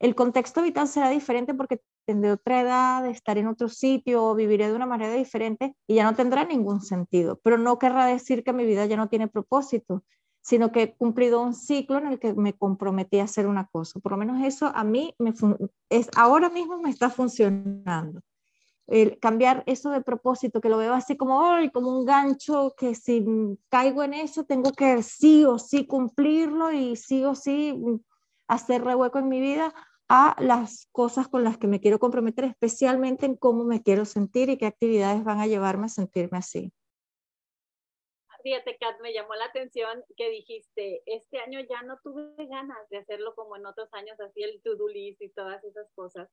El contexto vital será diferente porque tendré otra edad, estar en otro sitio, o viviré de una manera diferente y ya no tendrá ningún sentido. Pero no querrá decir que mi vida ya no tiene propósito, sino que he cumplido un ciclo en el que me comprometí a hacer una cosa. Por lo menos eso a mí me es, ahora mismo me está funcionando. El cambiar eso de propósito, que lo veo así como, como un gancho, que si caigo en eso, tengo que sí o sí cumplirlo y sí o sí hacer rehueco en mi vida a las cosas con las que me quiero comprometer, especialmente en cómo me quiero sentir y qué actividades van a llevarme a sentirme así. Fíjate, Kat, me llamó la atención que dijiste, este año ya no tuve ganas de hacerlo como en otros años, así el to-do list y todas esas cosas.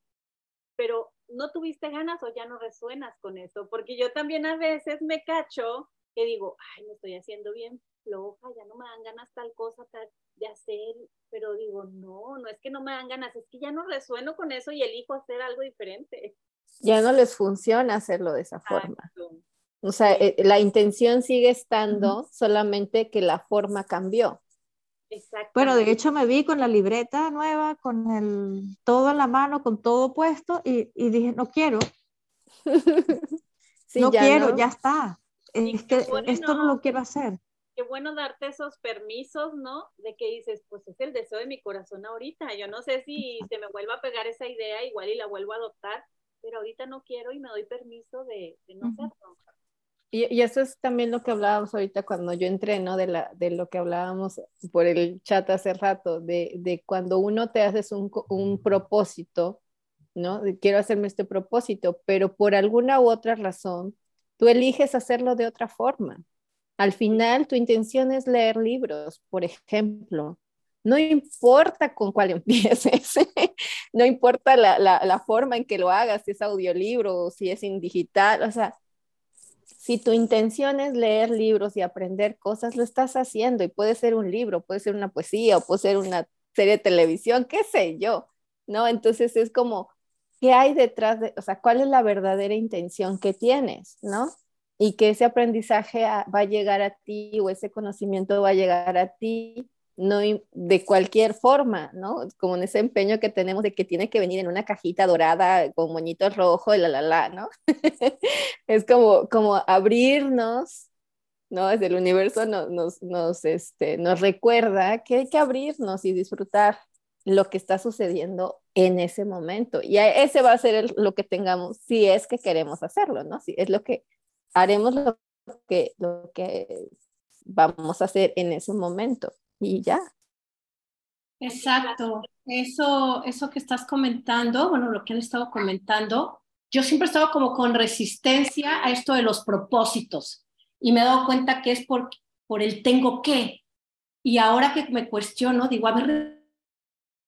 Pero ¿no tuviste ganas o ya no resuenas con eso? Porque yo también a veces me cacho que digo, ay, me estoy haciendo bien floja, ya no me dan ganas tal cosa tal, de hacer, pero digo, no, no es que no me dan ganas, es que ya no resueno con eso y elijo hacer algo diferente. Ya no les funciona hacerlo de esa forma. O sea, eh, la intención sigue estando, solamente que la forma cambió. Bueno, de hecho me vi con la libreta nueva, con el todo en la mano, con todo puesto y, y dije, no quiero. [LAUGHS] no quiero, ya está. Es que esto no lo quiero hacer qué bueno darte esos permisos, ¿no? De que dices, pues es el deseo de mi corazón ahorita. Yo no sé si se me vuelva a pegar esa idea igual y la vuelvo a adoptar, pero ahorita no quiero y me doy permiso de, no hacerlo. Y, y, eso es también lo que hablábamos ahorita cuando yo entré, ¿no? De, la, de lo que hablábamos por el chat hace rato, de, de cuando uno te haces un, un propósito, ¿no? quiero hacerme este propósito, pero por alguna u otra razón, tú eliges hacerlo de otra forma. Al final, tu intención es leer libros, por ejemplo. No importa con cuál [LAUGHS] empieces, no importa la, la, forma en que lo hagas, si es audiolibro o si es en digital, o sea, si tu intención es leer libros y aprender cosas, lo estás haciendo y puede ser un libro, puede ser una poesía o puede ser una serie de televisión, qué sé yo, ¿no? Entonces es como, ¿qué hay detrás de, o sea, cuál es la verdadera intención que tienes, ¿no? y que ese aprendizaje va a llegar a ti o ese conocimiento va a llegar a ti no de cualquier forma, ¿no? Como en ese empeño que tenemos de que tiene que venir en una cajita dorada con moñitos rojos y la la la, ¿no? [LAUGHS] es como, como abrirnos, ¿no? Desde el universo nos, nos, nos, este, nos recuerda que hay que abrirnos y disfrutar lo que está sucediendo en ese momento. Y ese va a ser lo que tengamos, si es que queremos hacerlo, ¿no? Si es lo que haremos lo que, lo que vamos a hacer en ese momento y ya. Exacto, eso, eso que estás comentando, bueno, lo que han estado comentando, yo siempre he estado como con resistencia a esto de los propósitos y me he dado cuenta que es por, por el tengo que. Y ahora que me cuestiono, digo, a ver,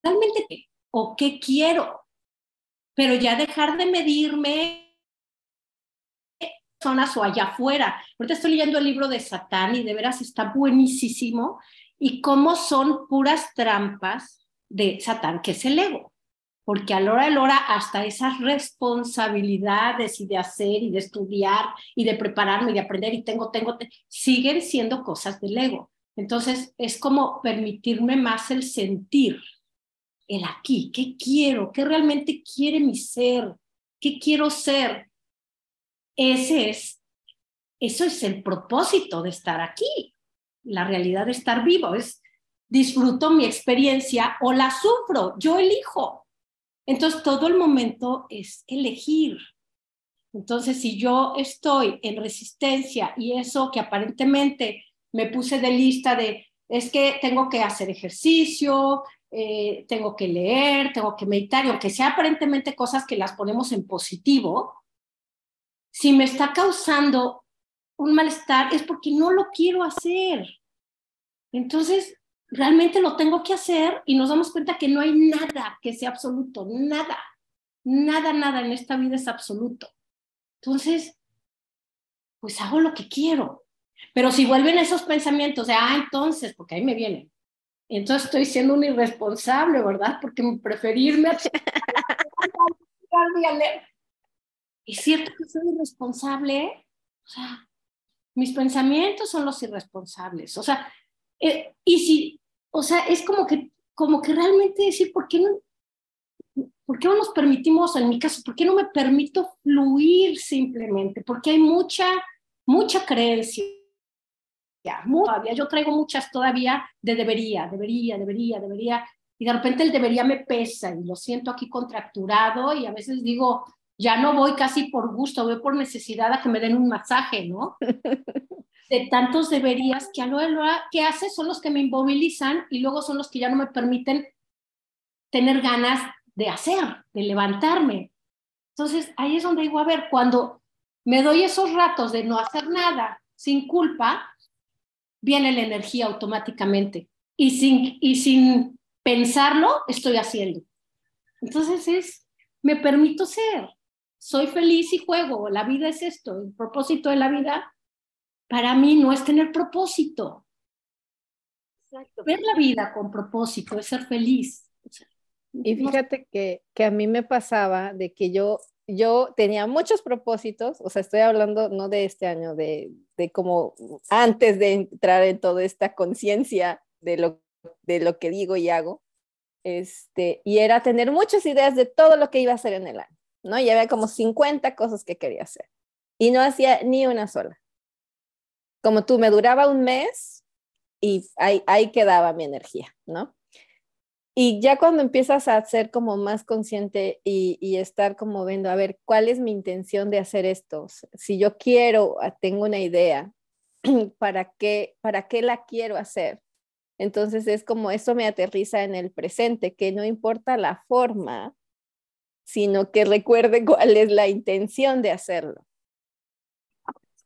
¿realmente qué? ¿O qué quiero? Pero ya dejar de medirme zonas o allá afuera. Ahorita estoy leyendo el libro de Satán y de veras está buenísimo y cómo son puras trampas de Satán, que es el ego. Porque a la hora de la hora hasta esas responsabilidades y de hacer y de estudiar y de prepararme y de aprender y tengo, tengo, siguen siendo cosas del ego. Entonces es como permitirme más el sentir, el aquí, qué quiero, qué realmente quiere mi ser, qué quiero ser, ese es, eso es el propósito de estar aquí. La realidad de estar vivo es disfruto mi experiencia o la sufro, yo elijo. Entonces todo el momento es elegir. Entonces si yo estoy en resistencia y eso que aparentemente me puse de lista de es que tengo que hacer ejercicio, eh, tengo que leer, tengo que meditar, y aunque sea aparentemente cosas que las ponemos en positivo, si me está causando un malestar es porque no lo quiero hacer. Entonces, realmente lo tengo que hacer y nos damos cuenta que no hay nada que sea absoluto, nada, nada, nada en esta vida es absoluto. Entonces, pues hago lo que quiero. Pero si vuelven esos pensamientos de, ah, entonces, porque ahí me vienen, entonces estoy siendo un irresponsable, ¿verdad? Porque preferirme a... [LAUGHS] [LAUGHS] ¿es cierto que soy irresponsable? O sea, mis pensamientos son los irresponsables. O sea, eh, y si, o sea, es como que, como que realmente decir, ¿por qué no? ¿por qué no nos permitimos, en mi caso, por qué no me permito fluir simplemente? Porque hay mucha, mucha creencia. Todavía, yo traigo muchas todavía de debería, debería, debería, debería, y de repente el debería me pesa y lo siento aquí contracturado y a veces digo, ya no voy casi por gusto, voy por necesidad a que me den un masaje, ¿no? [LAUGHS] De tantos deberías que a lo que hace son los que me inmovilizan y luego son los que ya no me permiten tener ganas de hacer, de levantarme. Entonces, ahí es donde digo, a ver, cuando me doy esos ratos de no hacer nada sin culpa, viene la energía automáticamente. Y sin, y sin pensarlo, estoy haciendo. Entonces es, me permito ser. Soy feliz y juego. La vida es esto. El propósito de la vida para mí no es tener propósito. Ver la vida con propósito es ser feliz. Y fíjate que, que a mí me pasaba de que yo, yo tenía muchos propósitos, o sea, estoy hablando no de este año, de, de como antes de entrar en toda esta conciencia de lo, de lo que digo y hago, este, y era tener muchas ideas de todo lo que iba a hacer en el año, ¿no? Y había como 50 cosas que quería hacer y no hacía ni una sola. Como tú, me duraba un mes y ahí, ahí quedaba mi energía, ¿no? Y ya cuando empiezas a ser como más consciente y, estar como viendo, a ver, ¿cuál es mi intención de hacer esto? Si yo quiero, ah, tengo una idea, [CLEARS THROAT] ¿para qué, para qué la quiero hacer? Entonces es como eso me aterriza en el presente, que no importa la forma, sino que recuerde [LAUGHS] cuál es la intención de hacerlo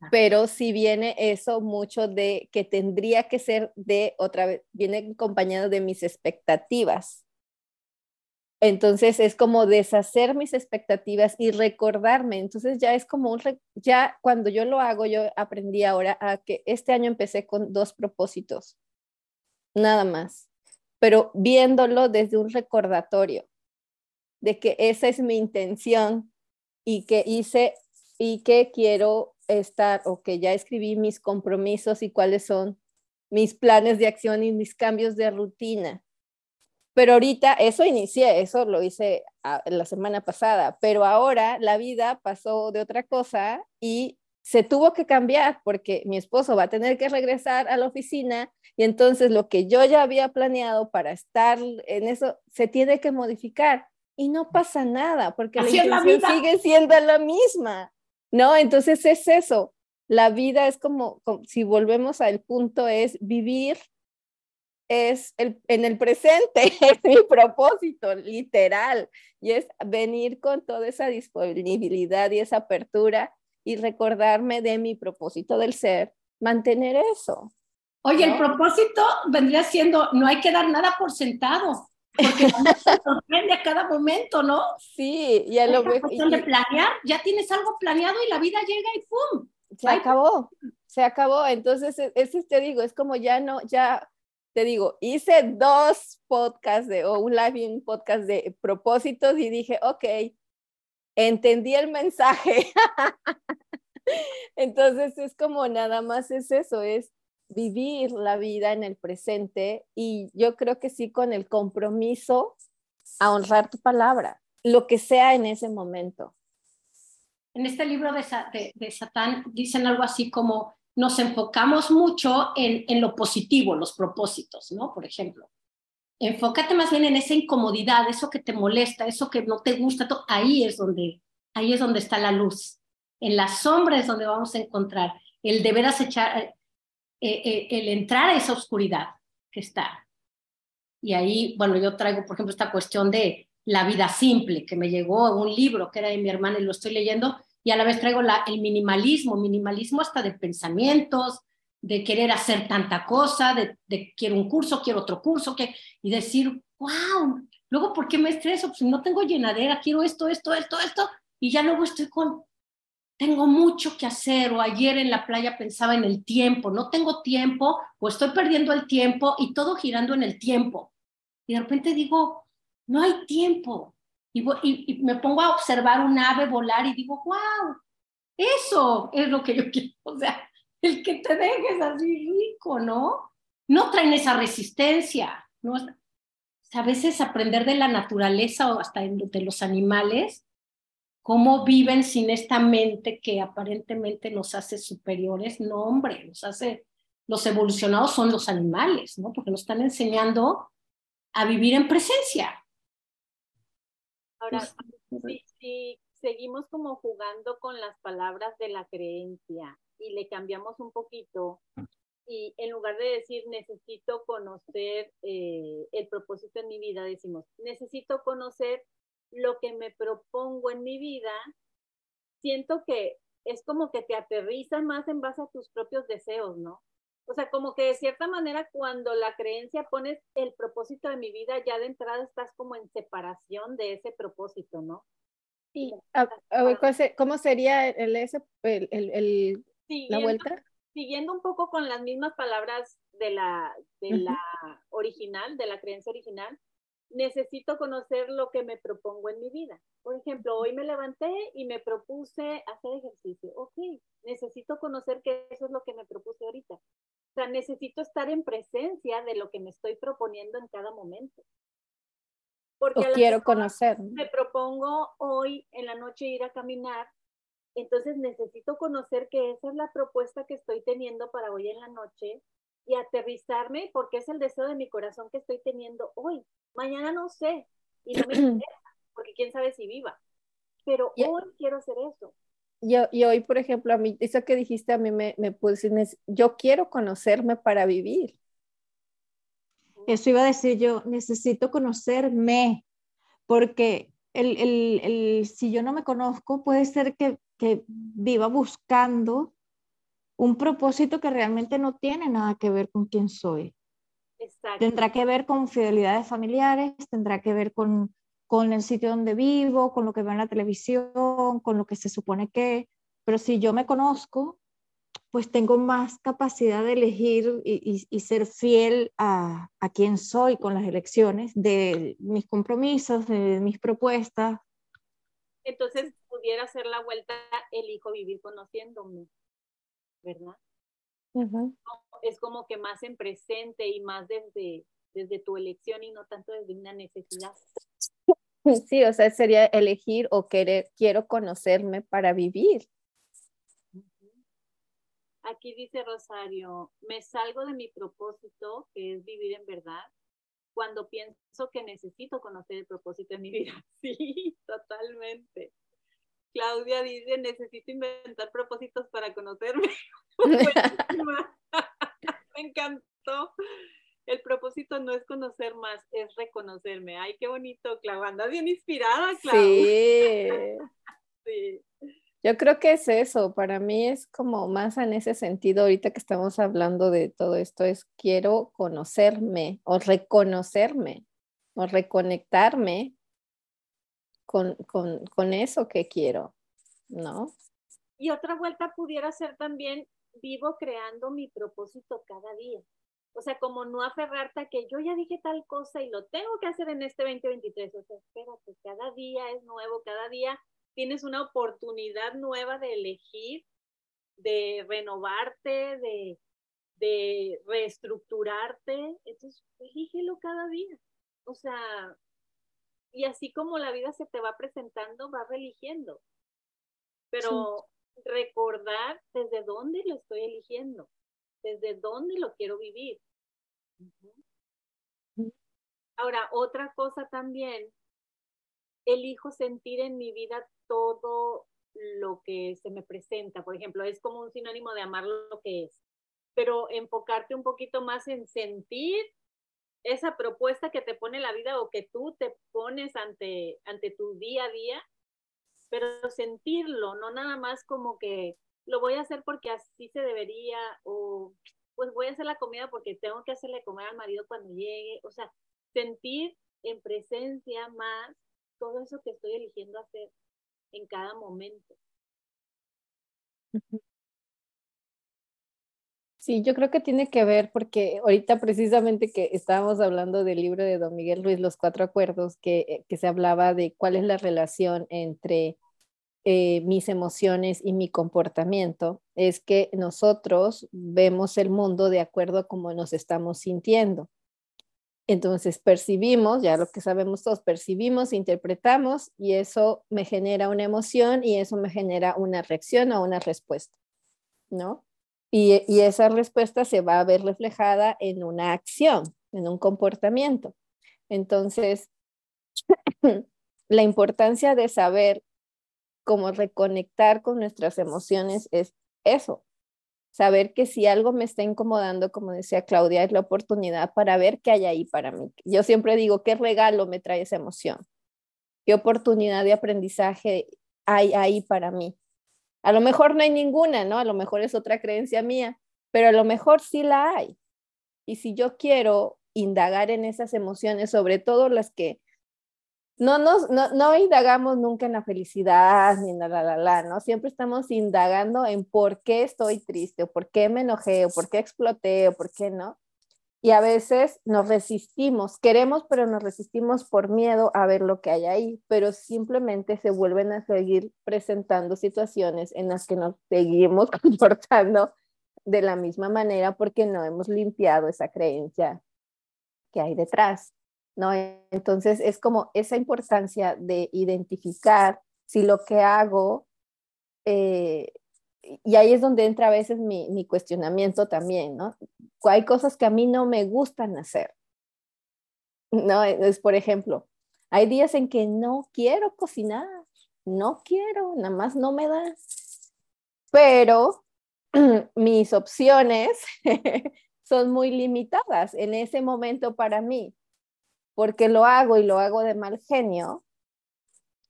pero si viene eso mucho de que tendría que ser de otra vez, viene acompañado de mis expectativas. Entonces es como deshacer mis expectativas y recordarme. Entonces ya es como un, ya cuando yo lo hago, yo aprendí ahora a que este año empecé con dos propósitos, nada más, pero viéndolo desde un recordatorio de que esa es mi intención y que hice y que quiero estar o que ya escribí mis compromisos y cuáles son mis planes de acción y mis cambios de rutina. Pero ahorita eso inicié, eso lo hice la semana pasada, pero ahora la vida pasó de otra cosa y se tuvo que cambiar porque mi esposo va a tener que regresar a la oficina y entonces lo que yo ya había planeado para estar en eso se tiene que modificar y no pasa nada porque la intención sigue siendo la misma. ¿no? Entonces es eso. La vida es como, si volvemos al punto, es vivir es el, en el presente, [LAUGHS] es mi propósito, literal, y es venir con toda esa disponibilidad y esa apertura y recordarme de mi propósito del ser, mantener eso. Oye, el propósito vendría siendo, no hay que dar nada por sentado porque [LAUGHS] se sorprende a cada momento, ¿no? Sí, ya lo veo. de planear, ya tienes algo planeado y la vida llega y ¡pum! Se acabó, se acabó. Entonces, e, eso te digo, es como ya no, ya te digo, hice dos podcasts de, o un live y un podcast de propósitos y dije, ok, entendí el mensaje. [LAUGHS] Entonces es como nada más es eso, es vivir la vida en el presente y yo creo que sí con el compromiso a honrar tu palabra, lo que sea en ese momento. En este libro de, Satán dicen algo así como nos enfocamos mucho en, en, lo positivo, los propósitos, ¿no? Por ejemplo, enfócate más bien en esa incomodidad, eso que te molesta, eso que no te gusta, ahí es donde, ahí es donde está la luz. En la sombra es donde vamos a encontrar el deber acechar, eh, eh, el entrar a esa oscuridad que está. Y ahí, bueno, yo traigo, por ejemplo, esta cuestión de la vida simple, que me llegó un libro que era de mi hermana y lo estoy leyendo, y a la vez traigo el minimalismo, minimalismo hasta de pensamientos, de querer hacer tanta cosa, de, de quiero un curso, quiero otro curso, que, y decir, wow, luego, ¿por qué me estreso? Pues no tengo llenadera, quiero esto, esto, esto, esto, y ya luego estoy con, tengo mucho que hacer o ayer en la playa pensaba en el tiempo, no tengo tiempo o estoy perdiendo el tiempo y todo girando en el tiempo. Y de repente digo, no hay tiempo. Y, me pongo a observar un ave volar y digo, wow, eso es lo que yo quiero. [LAUGHS] O sea, el que te dejes así rico, ¿no? No traen esa resistencia, ¿no? a veces aprender de la naturaleza o hasta de los animales, cómo viven sin esta mente que aparentemente nos hace superiores. No, hombre, nos hace, los evolucionados son los animales, ¿no? Porque nos están enseñando a vivir en presencia. Ahora, si, seguimos como jugando con las palabras de la creencia y le cambiamos un poquito, y en lugar de decir necesito conocer eh, el propósito en mi vida, decimos necesito conocer lo que me propongo en mi vida, siento que es como que te aterriza más en base a tus propios deseos, ¿no? O sea, como que de cierta manera cuando la creencia pones el propósito de mi vida, ya de entrada estás como en separación de ese propósito, ¿no? Sí. ¿Cómo sería el, el, el, la vuelta? Siguiendo un poco con las mismas palabras de la, de la original, de la creencia original, necesito conocer lo que me propongo en mi vida. Por ejemplo, hoy me levanté y me propuse hacer ejercicio. Ok, necesito conocer que eso es lo que me propuse ahorita. O sea, necesito estar en presencia de lo que me estoy proponiendo en cada momento. Porque quiero conocer. Me propongo hoy en la noche ir a caminar, entonces necesito conocer que esa es la propuesta que estoy teniendo para hoy en la noche y aterrizarme porque es el deseo de mi corazón que estoy teniendo hoy. Mañana no sé y no me [CLEARS THROAT] interesa porque quién sabe si viva, pero hoy quiero hacer eso. Y, y, hoy, por ejemplo, a mí, eso que dijiste a mí me, me decir, yo quiero conocerme para vivir. Eso iba a decir yo, necesito conocerme, porque el, el, el, si yo no me conozco, puede ser que, que viva buscando un propósito que realmente no tiene nada que ver con quién soy. Tendrá que ver con fidelidades familiares, tendrá que ver con, con el sitio donde vivo, con lo que veo en la televisión, con lo que se supone que, pero si yo me conozco, pues tengo más capacidad de elegir y, y, ser fiel a, a quién soy con las elecciones, de mis compromisos, de mis propuestas. Entonces pudiera ser la vuelta, elijo vivir conociéndome. ¿verdad? Es como que más en presente y más desde, desde tu elección y no tanto desde una necesidad. [LAUGHS] Sí, o sea, sería elegir o querer, quiero conocerme para vivir. Aquí dice Rosario, me salgo de mi propósito, que es vivir en verdad, cuando pienso que necesito conocer el propósito de mi [LAUGHS] vida. Sí, totalmente. Claudia dice, necesito inventar propósitos para conocerme. [LAUGHS] [LAUGHS] [LAUGHS] Me encantó. El propósito no es conocer más, es reconocerme. Ay, qué bonito, Clau. Andas bien inspirada, Clau. Sí. sí. Yo creo que es eso. Para mí es como más en ese sentido, ahorita que estamos hablando de todo esto, es quiero conocerme o reconocerme o reconectarme con, con, con eso que quiero, ¿no? Y otra vuelta pudiera ser también vivo creando mi propósito cada día. O sea, como no aferrarte a que yo ya dije tal cosa y lo tengo que hacer en este 2023. O sea, espérate, cada día es nuevo, cada día tienes una oportunidad nueva de elegir, de renovarte, de, de reestructurarte. Entonces, elígelo cada día. O sea, y así como la vida se te va presentando, va religiendo. Pero recordar desde dónde lo estoy eligiendo, desde dónde lo quiero vivir. Ahora, otra cosa también, elijo sentir en mi vida todo lo que se me presenta. Por ejemplo, es como un sinónimo de amar lo que es, pero enfocarte un poquito más en sentir esa propuesta que te pone la vida o que tú te pones ante, ante tu día a día, pero sentirlo, no nada más como que lo voy a hacer porque así se debería o pues voy a hacer la comida porque tengo que hacerle comer al marido cuando llegue, o sea, sentir en presencia más todo eso que estoy eligiendo hacer en cada momento. Sí, yo creo que tiene que ver porque ahorita precisamente que estábamos hablando del libro de Don Miguel Ruiz, Los Cuatro Acuerdos, que, eh, que se hablaba de cuál es la relación entre eh, mis emociones y mi comportamiento, es que nosotros vemos el mundo de acuerdo a cómo nos estamos sintiendo. Entonces percibimos, ya lo que sabemos todos, percibimos, interpretamos y eso me genera una emoción y eso me genera una reacción o una respuesta, ¿no? Y, esa respuesta se va a ver reflejada en una acción, en un comportamiento. Entonces, [CLEARS THROAT] la importancia de saber cómo reconectar con nuestras emociones es eso, saber que si algo me está incomodando, como decía Claudia, es la oportunidad para ver qué hay ahí para mí. Yo siempre digo, ¿qué regalo me trae esa emoción? ¿Qué oportunidad de aprendizaje hay ahí para mí? A lo mejor no hay ninguna, ¿no? A lo mejor es otra creencia mía, pero a lo mejor sí la hay. Y si yo quiero indagar en esas emociones, sobre todo las que no, nos, no, no indagamos nunca en la felicidad ni en la, la, la, ¿no? Siempre estamos indagando en por qué estoy triste, o por qué me enojé, o por qué exploté, o por qué no. Y a veces nos resistimos, queremos, pero nos resistimos por miedo a ver lo que hay ahí, pero simplemente se vuelven a seguir presentando situaciones en las que nos seguimos [LAUGHS] comportando de la misma manera porque no hemos limpiado esa creencia que hay detrás. ¿no? Entonces es como esa importancia de identificar si lo que hago, eh, y ahí es donde entra a veces mi, mi, cuestionamiento también, ¿no? Hay cosas que a mí no me gustan hacer, ¿no? Es, por ejemplo, hay días en que no quiero cocinar, no quiero, nada más no me da, pero [CLEARS THROAT] mis opciones [LAUGHS] son muy limitadas en ese momento para mí porque lo hago y lo hago de mal genio,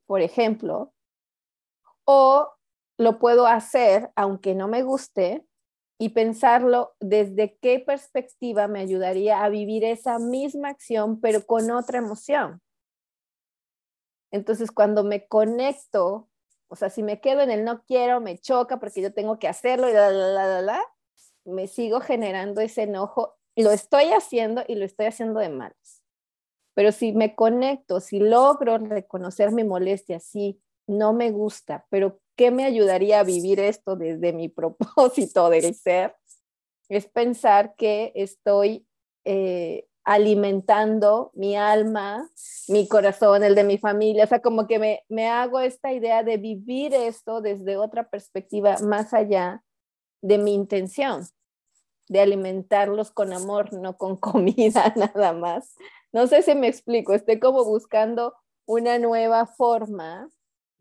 por ejemplo, o lo puedo hacer aunque no me guste y pensarlo desde qué perspectiva me ayudaría a vivir esa misma acción, pero con otra emoción. Entonces, cuando me conecto, o sea, si me quedo en el no quiero, me choca porque yo tengo que hacerlo y la, la, la, la, la me sigo generando ese enojo. Lo estoy haciendo y lo estoy haciendo de malos. Pero si me conecto, si logro reconocer mi molestia, sí, no me gusta, pero ¿qué me ayudaría a vivir esto desde mi [LAUGHS] propósito del ser? Es pensar que estoy eh, alimentando mi alma, mi corazón, el de mi familia, o sea, como que me, me hago esta idea de vivir esto desde otra perspectiva más allá de mi intención, de alimentarlos con amor, no con [LAUGHS] comida nada más, no sé si me explico, estoy como buscando una nueva forma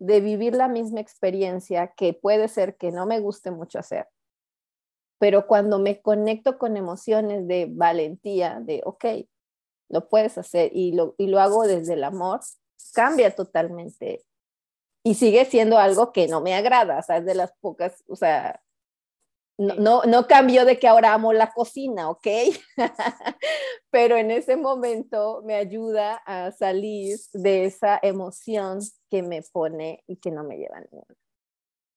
de vivir la misma experiencia que puede ser que no me guste mucho hacer. Pero cuando me conecto con emociones de valentía, de, ok, lo puedes hacer y lo, y lo hago desde el amor, cambia totalmente. Y sigue siendo algo que no me agrada, o sea, es de las pocas, o sea, no, no, cambió de que ahora amo la cocina, ¿ok? [LAUGHS] Pero en ese momento me ayuda a salir de esa emoción que me pone y que no me lleva a ninguna.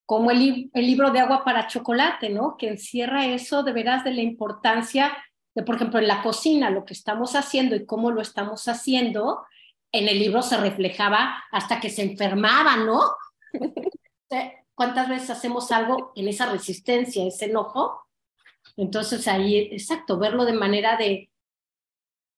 Como el, el libro de agua para chocolate, ¿no? Que encierra eso de veras de la importancia de, por ejemplo, en la cocina, lo que estamos haciendo y cómo lo estamos haciendo. En el libro se reflejaba hasta que se enfermaba, ¿no? [LAUGHS] ¿Cuántas veces hacemos algo en esa resistencia, ese enojo? Entonces ahí, exacto, verlo de manera de,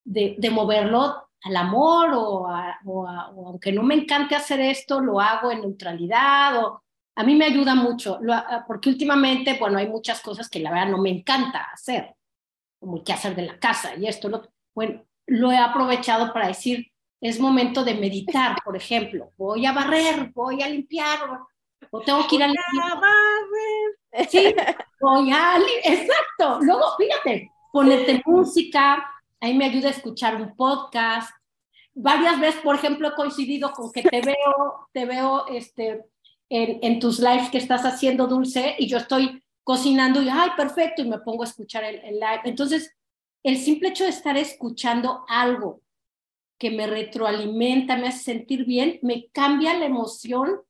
de, moverlo al amor o, o, aunque no me encante hacer esto, lo hago en neutralidad o a mí me ayuda mucho, porque últimamente, bueno, hay muchas cosas que la verdad no me encanta hacer, como el hacer de la casa y esto, lo, bueno, lo he aprovechado para decir, es momento de meditar, por ejemplo, voy a barrer, voy a limpiar, o tengo que ir a Sí, [LAUGHS] voy a exacto. Luego, fíjate, ponerte música, ahí me ayuda a escuchar un podcast. Varias veces, por ejemplo, he coincidido con que te veo, te veo este, en, en tus lives que estás haciendo dulce y yo estoy cocinando y, ay, perfecto, y me pongo a escuchar el, el live. Entonces, el simple hecho de estar escuchando algo que me retroalimenta, me hace sentir bien, me cambia la emoción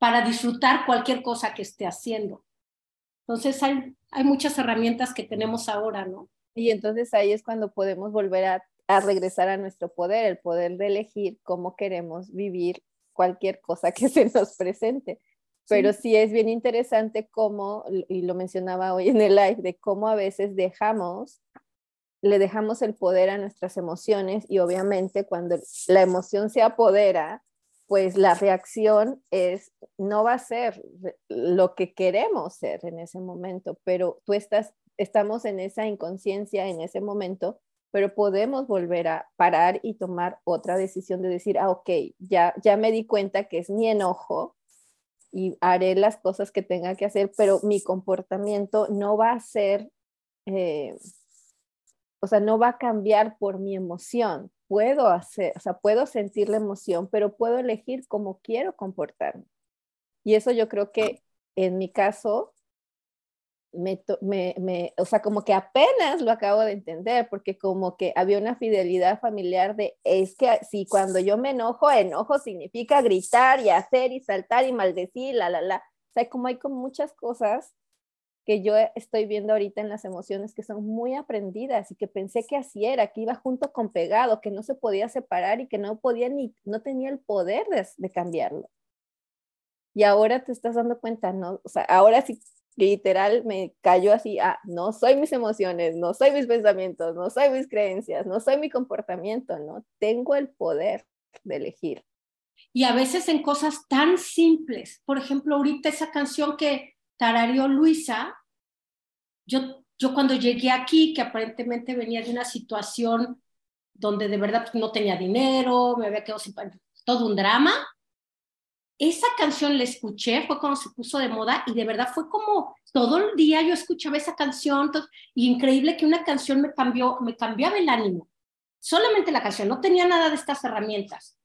para disfrutar cualquier cosa que esté haciendo. Entonces hay, hay muchas herramientas que tenemos ahora, ¿no? Y entonces ahí es cuando podemos volver a, a regresar a nuestro poder, el poder de elegir cómo queremos vivir cualquier cosa que se nos presente. Pero sí. sí es bien interesante cómo, y lo mencionaba hoy en el live, de cómo a veces dejamos le dejamos el poder a nuestras emociones y obviamente cuando la emoción se apodera, pues la reacción es, no va a ser lo que queremos ser en ese momento, pero tú estás, estamos en esa inconsciencia en ese momento, pero podemos volver a parar y tomar otra decisión de decir, ah, ok, ya, ya me di cuenta que es mi enojo y haré las cosas que tenga que hacer, pero mi comportamiento no va a ser... Eh, o sea, no va a cambiar por mi emoción. Puedo hacer, o sea, puedo sentir la emoción, pero puedo elegir cómo quiero comportarme. Y eso yo creo que en mi caso, me, me, o sea, como que apenas lo acabo de entender, porque como que había una fidelidad familiar de, es que si cuando yo me enojo, enojo significa gritar y hacer y saltar y maldecir, la, la, la. O sea, como hay como muchas cosas que yo estoy viendo ahorita en las emociones que son muy aprendidas y que pensé que así era, que iba junto con pegado, que no se podía separar y que no podía ni, no tenía el poder de, cambiarlo. Y ahora te estás dando cuenta, ¿no? O sea, ahora sí, literal me cayó así, ah, no soy mis emociones, no soy mis pensamientos, no soy mis creencias, no soy mi comportamiento, ¿no? Tengo el poder de elegir. Y a veces en cosas tan simples, por ejemplo, ahorita esa canción que tarareó Luisa, yo, yo cuando llegué aquí, que aparentemente venía de una situación donde de verdad no tenía dinero, me había quedado sin todo un drama, esa canción la escuché, fue cuando se puso de moda y de verdad fue como todo el día yo escuchaba esa canción y increíble que una canción me cambió, me cambiaba el ánimo. Solamente la canción, no tenía nada de estas herramientas.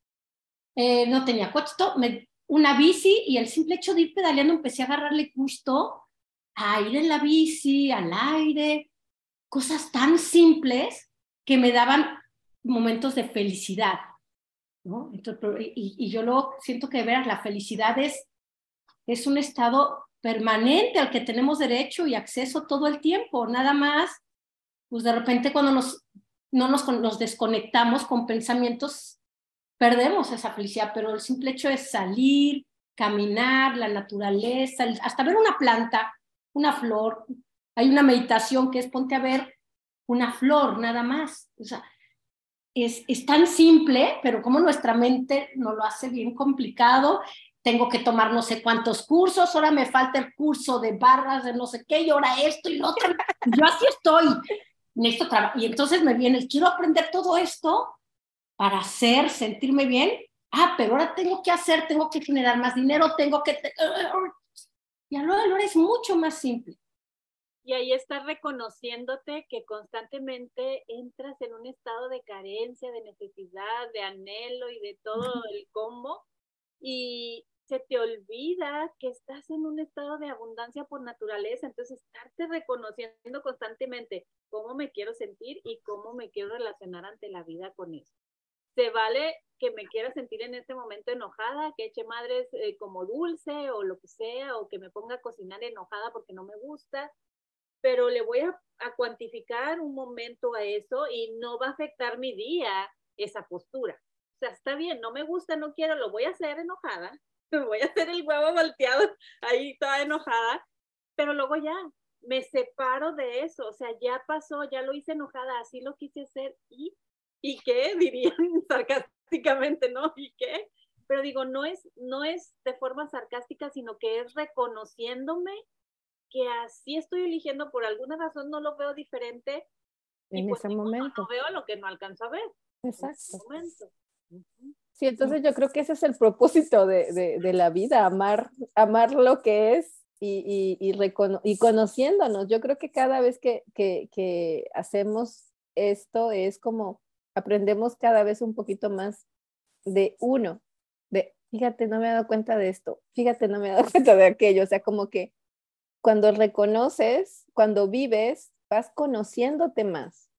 Eh, no tenía coche, me, una bici y el simple hecho de ir pedaleando empecé a agarrarle gusto a ir en la bici, al aire, cosas tan simples que me daban momentos de felicidad. ¿no? y, yo lo siento que veras la felicidad es, es un estado permanente al que tenemos derecho y acceso todo el tiempo, nada más, pues de repente cuando nos, no nos, nos desconectamos con pensamientos, perdemos esa felicidad, pero el simple hecho es salir, caminar, la naturaleza, hasta ver una planta, una flor. Hay una meditación que es ponte a ver una flor, nada más. O sea, es, es tan simple, pero como nuestra mente nos lo hace bien complicado, tengo que tomar no sé cuántos cursos, ahora me falta el curso de barras de no sé qué, y ahora esto y lo otro. Yo así estoy. Y entonces me viene, quiero aprender todo esto para hacer, sentirme bien. Ah, pero ahora tengo que hacer, tengo que generar más dinero, tengo que... Y a lo es mucho más simple. Y ahí estás reconociéndote que constantemente entras en un estado de carencia, de necesidad, de anhelo y de todo el combo. Y se te olvida que estás en un estado de abundancia por naturaleza. Entonces, estarte reconociendo constantemente cómo me quiero sentir y cómo me quiero relacionar ante la vida con eso. Se vale que me quiera sentir en este momento enojada, que eche madres eh, como dulce o lo que sea, o que me ponga a cocinar enojada porque no me gusta, pero le voy a, cuantificar un momento a eso y no va a afectar mi día esa postura. O sea, está bien, no me gusta, no quiero, lo voy a hacer enojada, [LAUGHS] voy a hacer el huevo volteado ahí toda enojada, pero luego ya me separo de eso, o sea, ya pasó, ya lo hice enojada, así lo quise hacer y ¿y qué? [LAUGHS] Dirían sarcásticamente, ¿no? ¿Y qué? Pero digo, no es, no es de forma sarcástica, sino que es reconociéndome que así estoy eligiendo, por alguna razón no lo veo diferente. En pues ese momento. No veo lo que no alcanzo a ver. Exacto. Sí, entonces yo creo que ese es el propósito de, de, de la vida, amar, amar lo que es y, y, y, y, conociéndonos. Yo creo que cada vez que, que, que hacemos esto es como aprendemos cada vez un poquito más de uno, de, fíjate, no me he dado cuenta de esto, fíjate, no me he dado [LAUGHS] cuenta de aquello, o sea, como que cuando reconoces, cuando vives, vas conociéndote más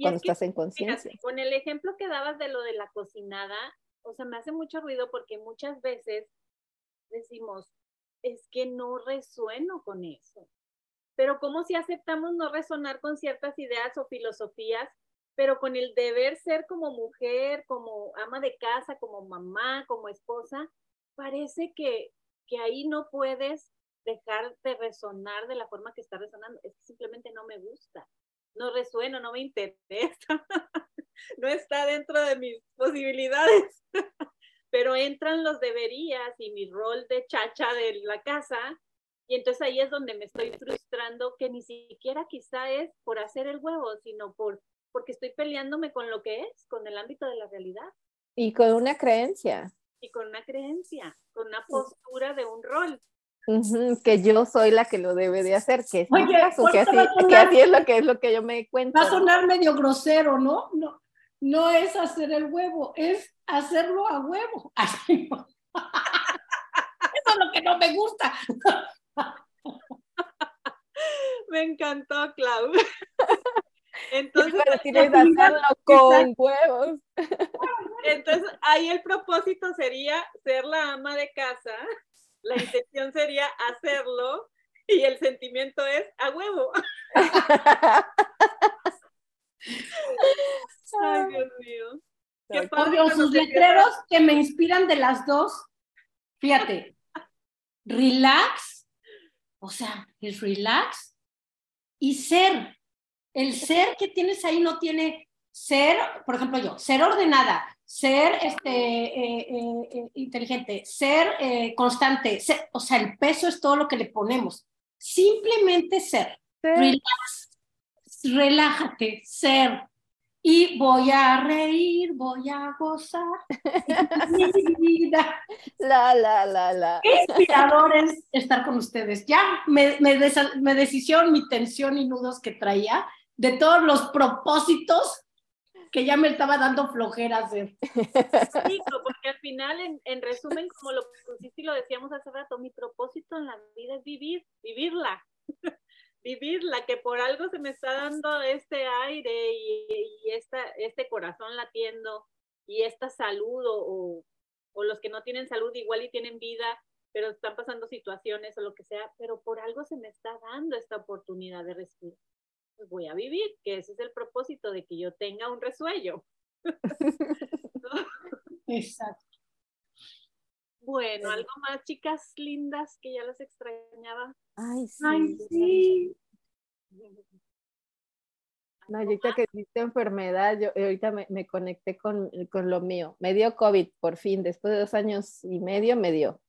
cuando estás en conciencia. Con el ejemplo que dabas de lo de la cocinada, o sea, me hace mucho ruido porque muchas veces decimos, es que no resueno con eso. Pero ¿cómo si aceptamos no resonar con ciertas ideas o filosofías pero con el deber ser como mujer, como ama de casa, como mamá, como esposa, parece que, que ahí no puedes dejar de resonar de la forma que está resonando, es que simplemente no me gusta. no resueno, no me interesa, [LAUGHS] no está dentro de mis posibilidades. [LAUGHS] Pero entran los deberías y mi rol de chacha de la casa y entonces ahí es donde me estoy frustrando que ni siquiera quizá es por hacer el huevo, sino por porque estoy peleándome con lo que es, con el ámbito de la realidad. Y con una creencia. Y con una creencia, con una postura de un rol. que yo soy la que lo debe de hacer, que es Oye, caso, que, así, que así, es lo que es lo que yo me cuento. Va a sonar medio grosero, ¿no? No, no es hacer el huevo, es hacerlo a huevo. [LAUGHS] Eso es lo que no me gusta. [LAUGHS] Me encantó, Clau. [LAUGHS] Entonces, hacerlo con huevos. [LAUGHS] Entonces, ahí el propósito sería ser la ama de casa, la intención sería hacerlo y el sentimiento es a huevo. [LAUGHS] Ay, Dios mío. Qué sus letreros que me inspiran de las dos. Fíjate, relax, o sea, es relax y ser. El ser que tienes ahí no tiene ser, por ejemplo, yo, ser ordenada, ser este, eh, eh, eh, inteligente, ser constante, o sea, el peso es todo lo que le ponemos. Simplemente ser. Relax, relájate, ser, y voy a reír, voy a gozar [LAUGHS] mi vida. La, la, la, la. Qué inspirador es estar con ustedes. Ya me, me, me deshicieron mi tensión y nudos que traía de todos los propósitos que ya me estaba dando flojera hacer. Sí, porque al final, en, en resumen, como lo pusiste y lo decíamos hace rato, mi propósito en la vida es vivir, vivirla [LAUGHS] vivirla, que por algo se me está dando este aire y, esta, este corazón latiendo y esta salud o, o, los que no tienen salud igual y tienen vida, pero están pasando situaciones o lo que sea, pero por algo se me está dando esta oportunidad de respirar. Pues voy a vivir, que ese es el propósito de que yo tenga un resuello. [LAUGHS] Exacto. Bueno, algo más, chicas lindas, que ya las extrañaba. Ay, sí. Ay, sí. No, ahorita que existe enfermedad, yo ahorita me, me conecté con, con, lo mío. Me dio COVID, por fin, después de dos años y medio me dio.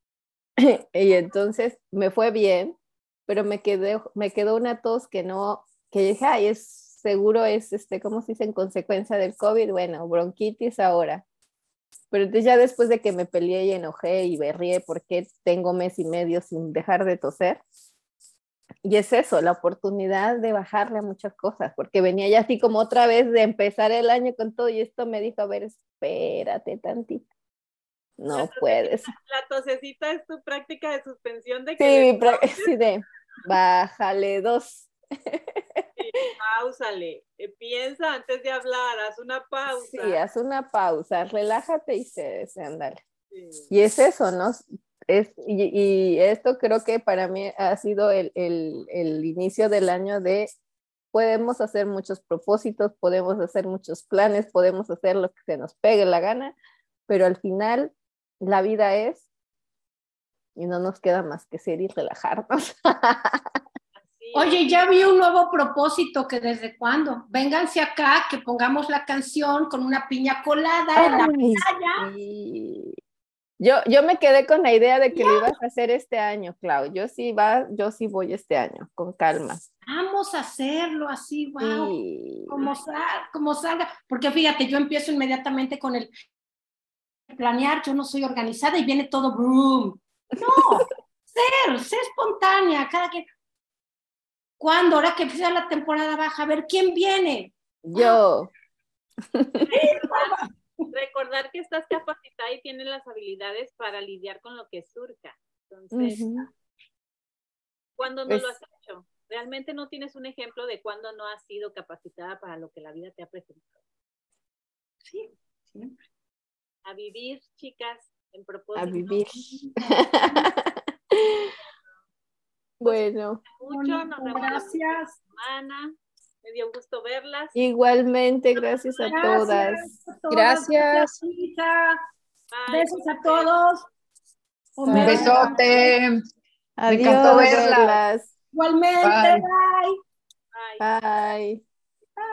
[CLEARS THROAT] y entonces me fue bien, pero me quedó, me quedó una tos que no, que dije, ay, es seguro es, este, ¿cómo se dice? En consecuencia del COVID, bueno, bronquitis ahora. Pero entonces ya después de que me peleé y enojé y berrié porque tengo mes y medio sin dejar de toser, y es eso, la oportunidad de bajarle a muchas cosas, porque venía ya así como otra vez de empezar el año con todo y esto me dijo, a ver, espérate tantito. No puedes. La tosecita es tu práctica de suspensión de que... Sí, [LAUGHS] sí de bájale dos. Pausale, eh, piensa antes de hablar, haz una pausa. Sí, haz una pausa, relájate y se, andale. Y es eso, ¿no? Es, y, esto creo que para mí ha sido el, el, el inicio del año de podemos hacer muchos propósitos, podemos hacer muchos planes, podemos hacer lo que se nos pegue la gana, pero al final la vida es y no nos queda más que ser y relajarnos. [LAUGHS] Oye, ya vi un nuevo propósito que desde cuándo. Vénganse acá, que pongamos la canción con una piña colada en la playa. Yo, yo me quedé con la idea de que lo ibas a hacer este año, Clau. Yo sí va, yo sí voy este año, con calma. Vamos a hacerlo así, wow. Como, como salga. Porque fíjate, yo empiezo inmediatamente con el planear, yo no soy organizada y viene todo boom. No, [LAUGHS] ser, ser espontánea, cada quien ¿Cuándo? Ahora que empieza la temporada baja, a ver quién viene. Yo. [LAUGHS] Recordar que estás capacitada y tienes las habilidades para lidiar con lo que surja. Entonces, ¿cuándo no lo has hecho? Realmente no tienes un ejemplo de cuándo no has sido capacitada para lo que la vida te ha presentado. Sí, siempre. A vivir, chicas, en propósito. A vivir. Bueno. Mucho, nos gracias. Semana. Me dio gusto verlas. Igualmente, gracias, a todas. Gracias. Besos a todos. Un besote. Adiós. Me encantó verlas. Igualmente, bye. bye. bye.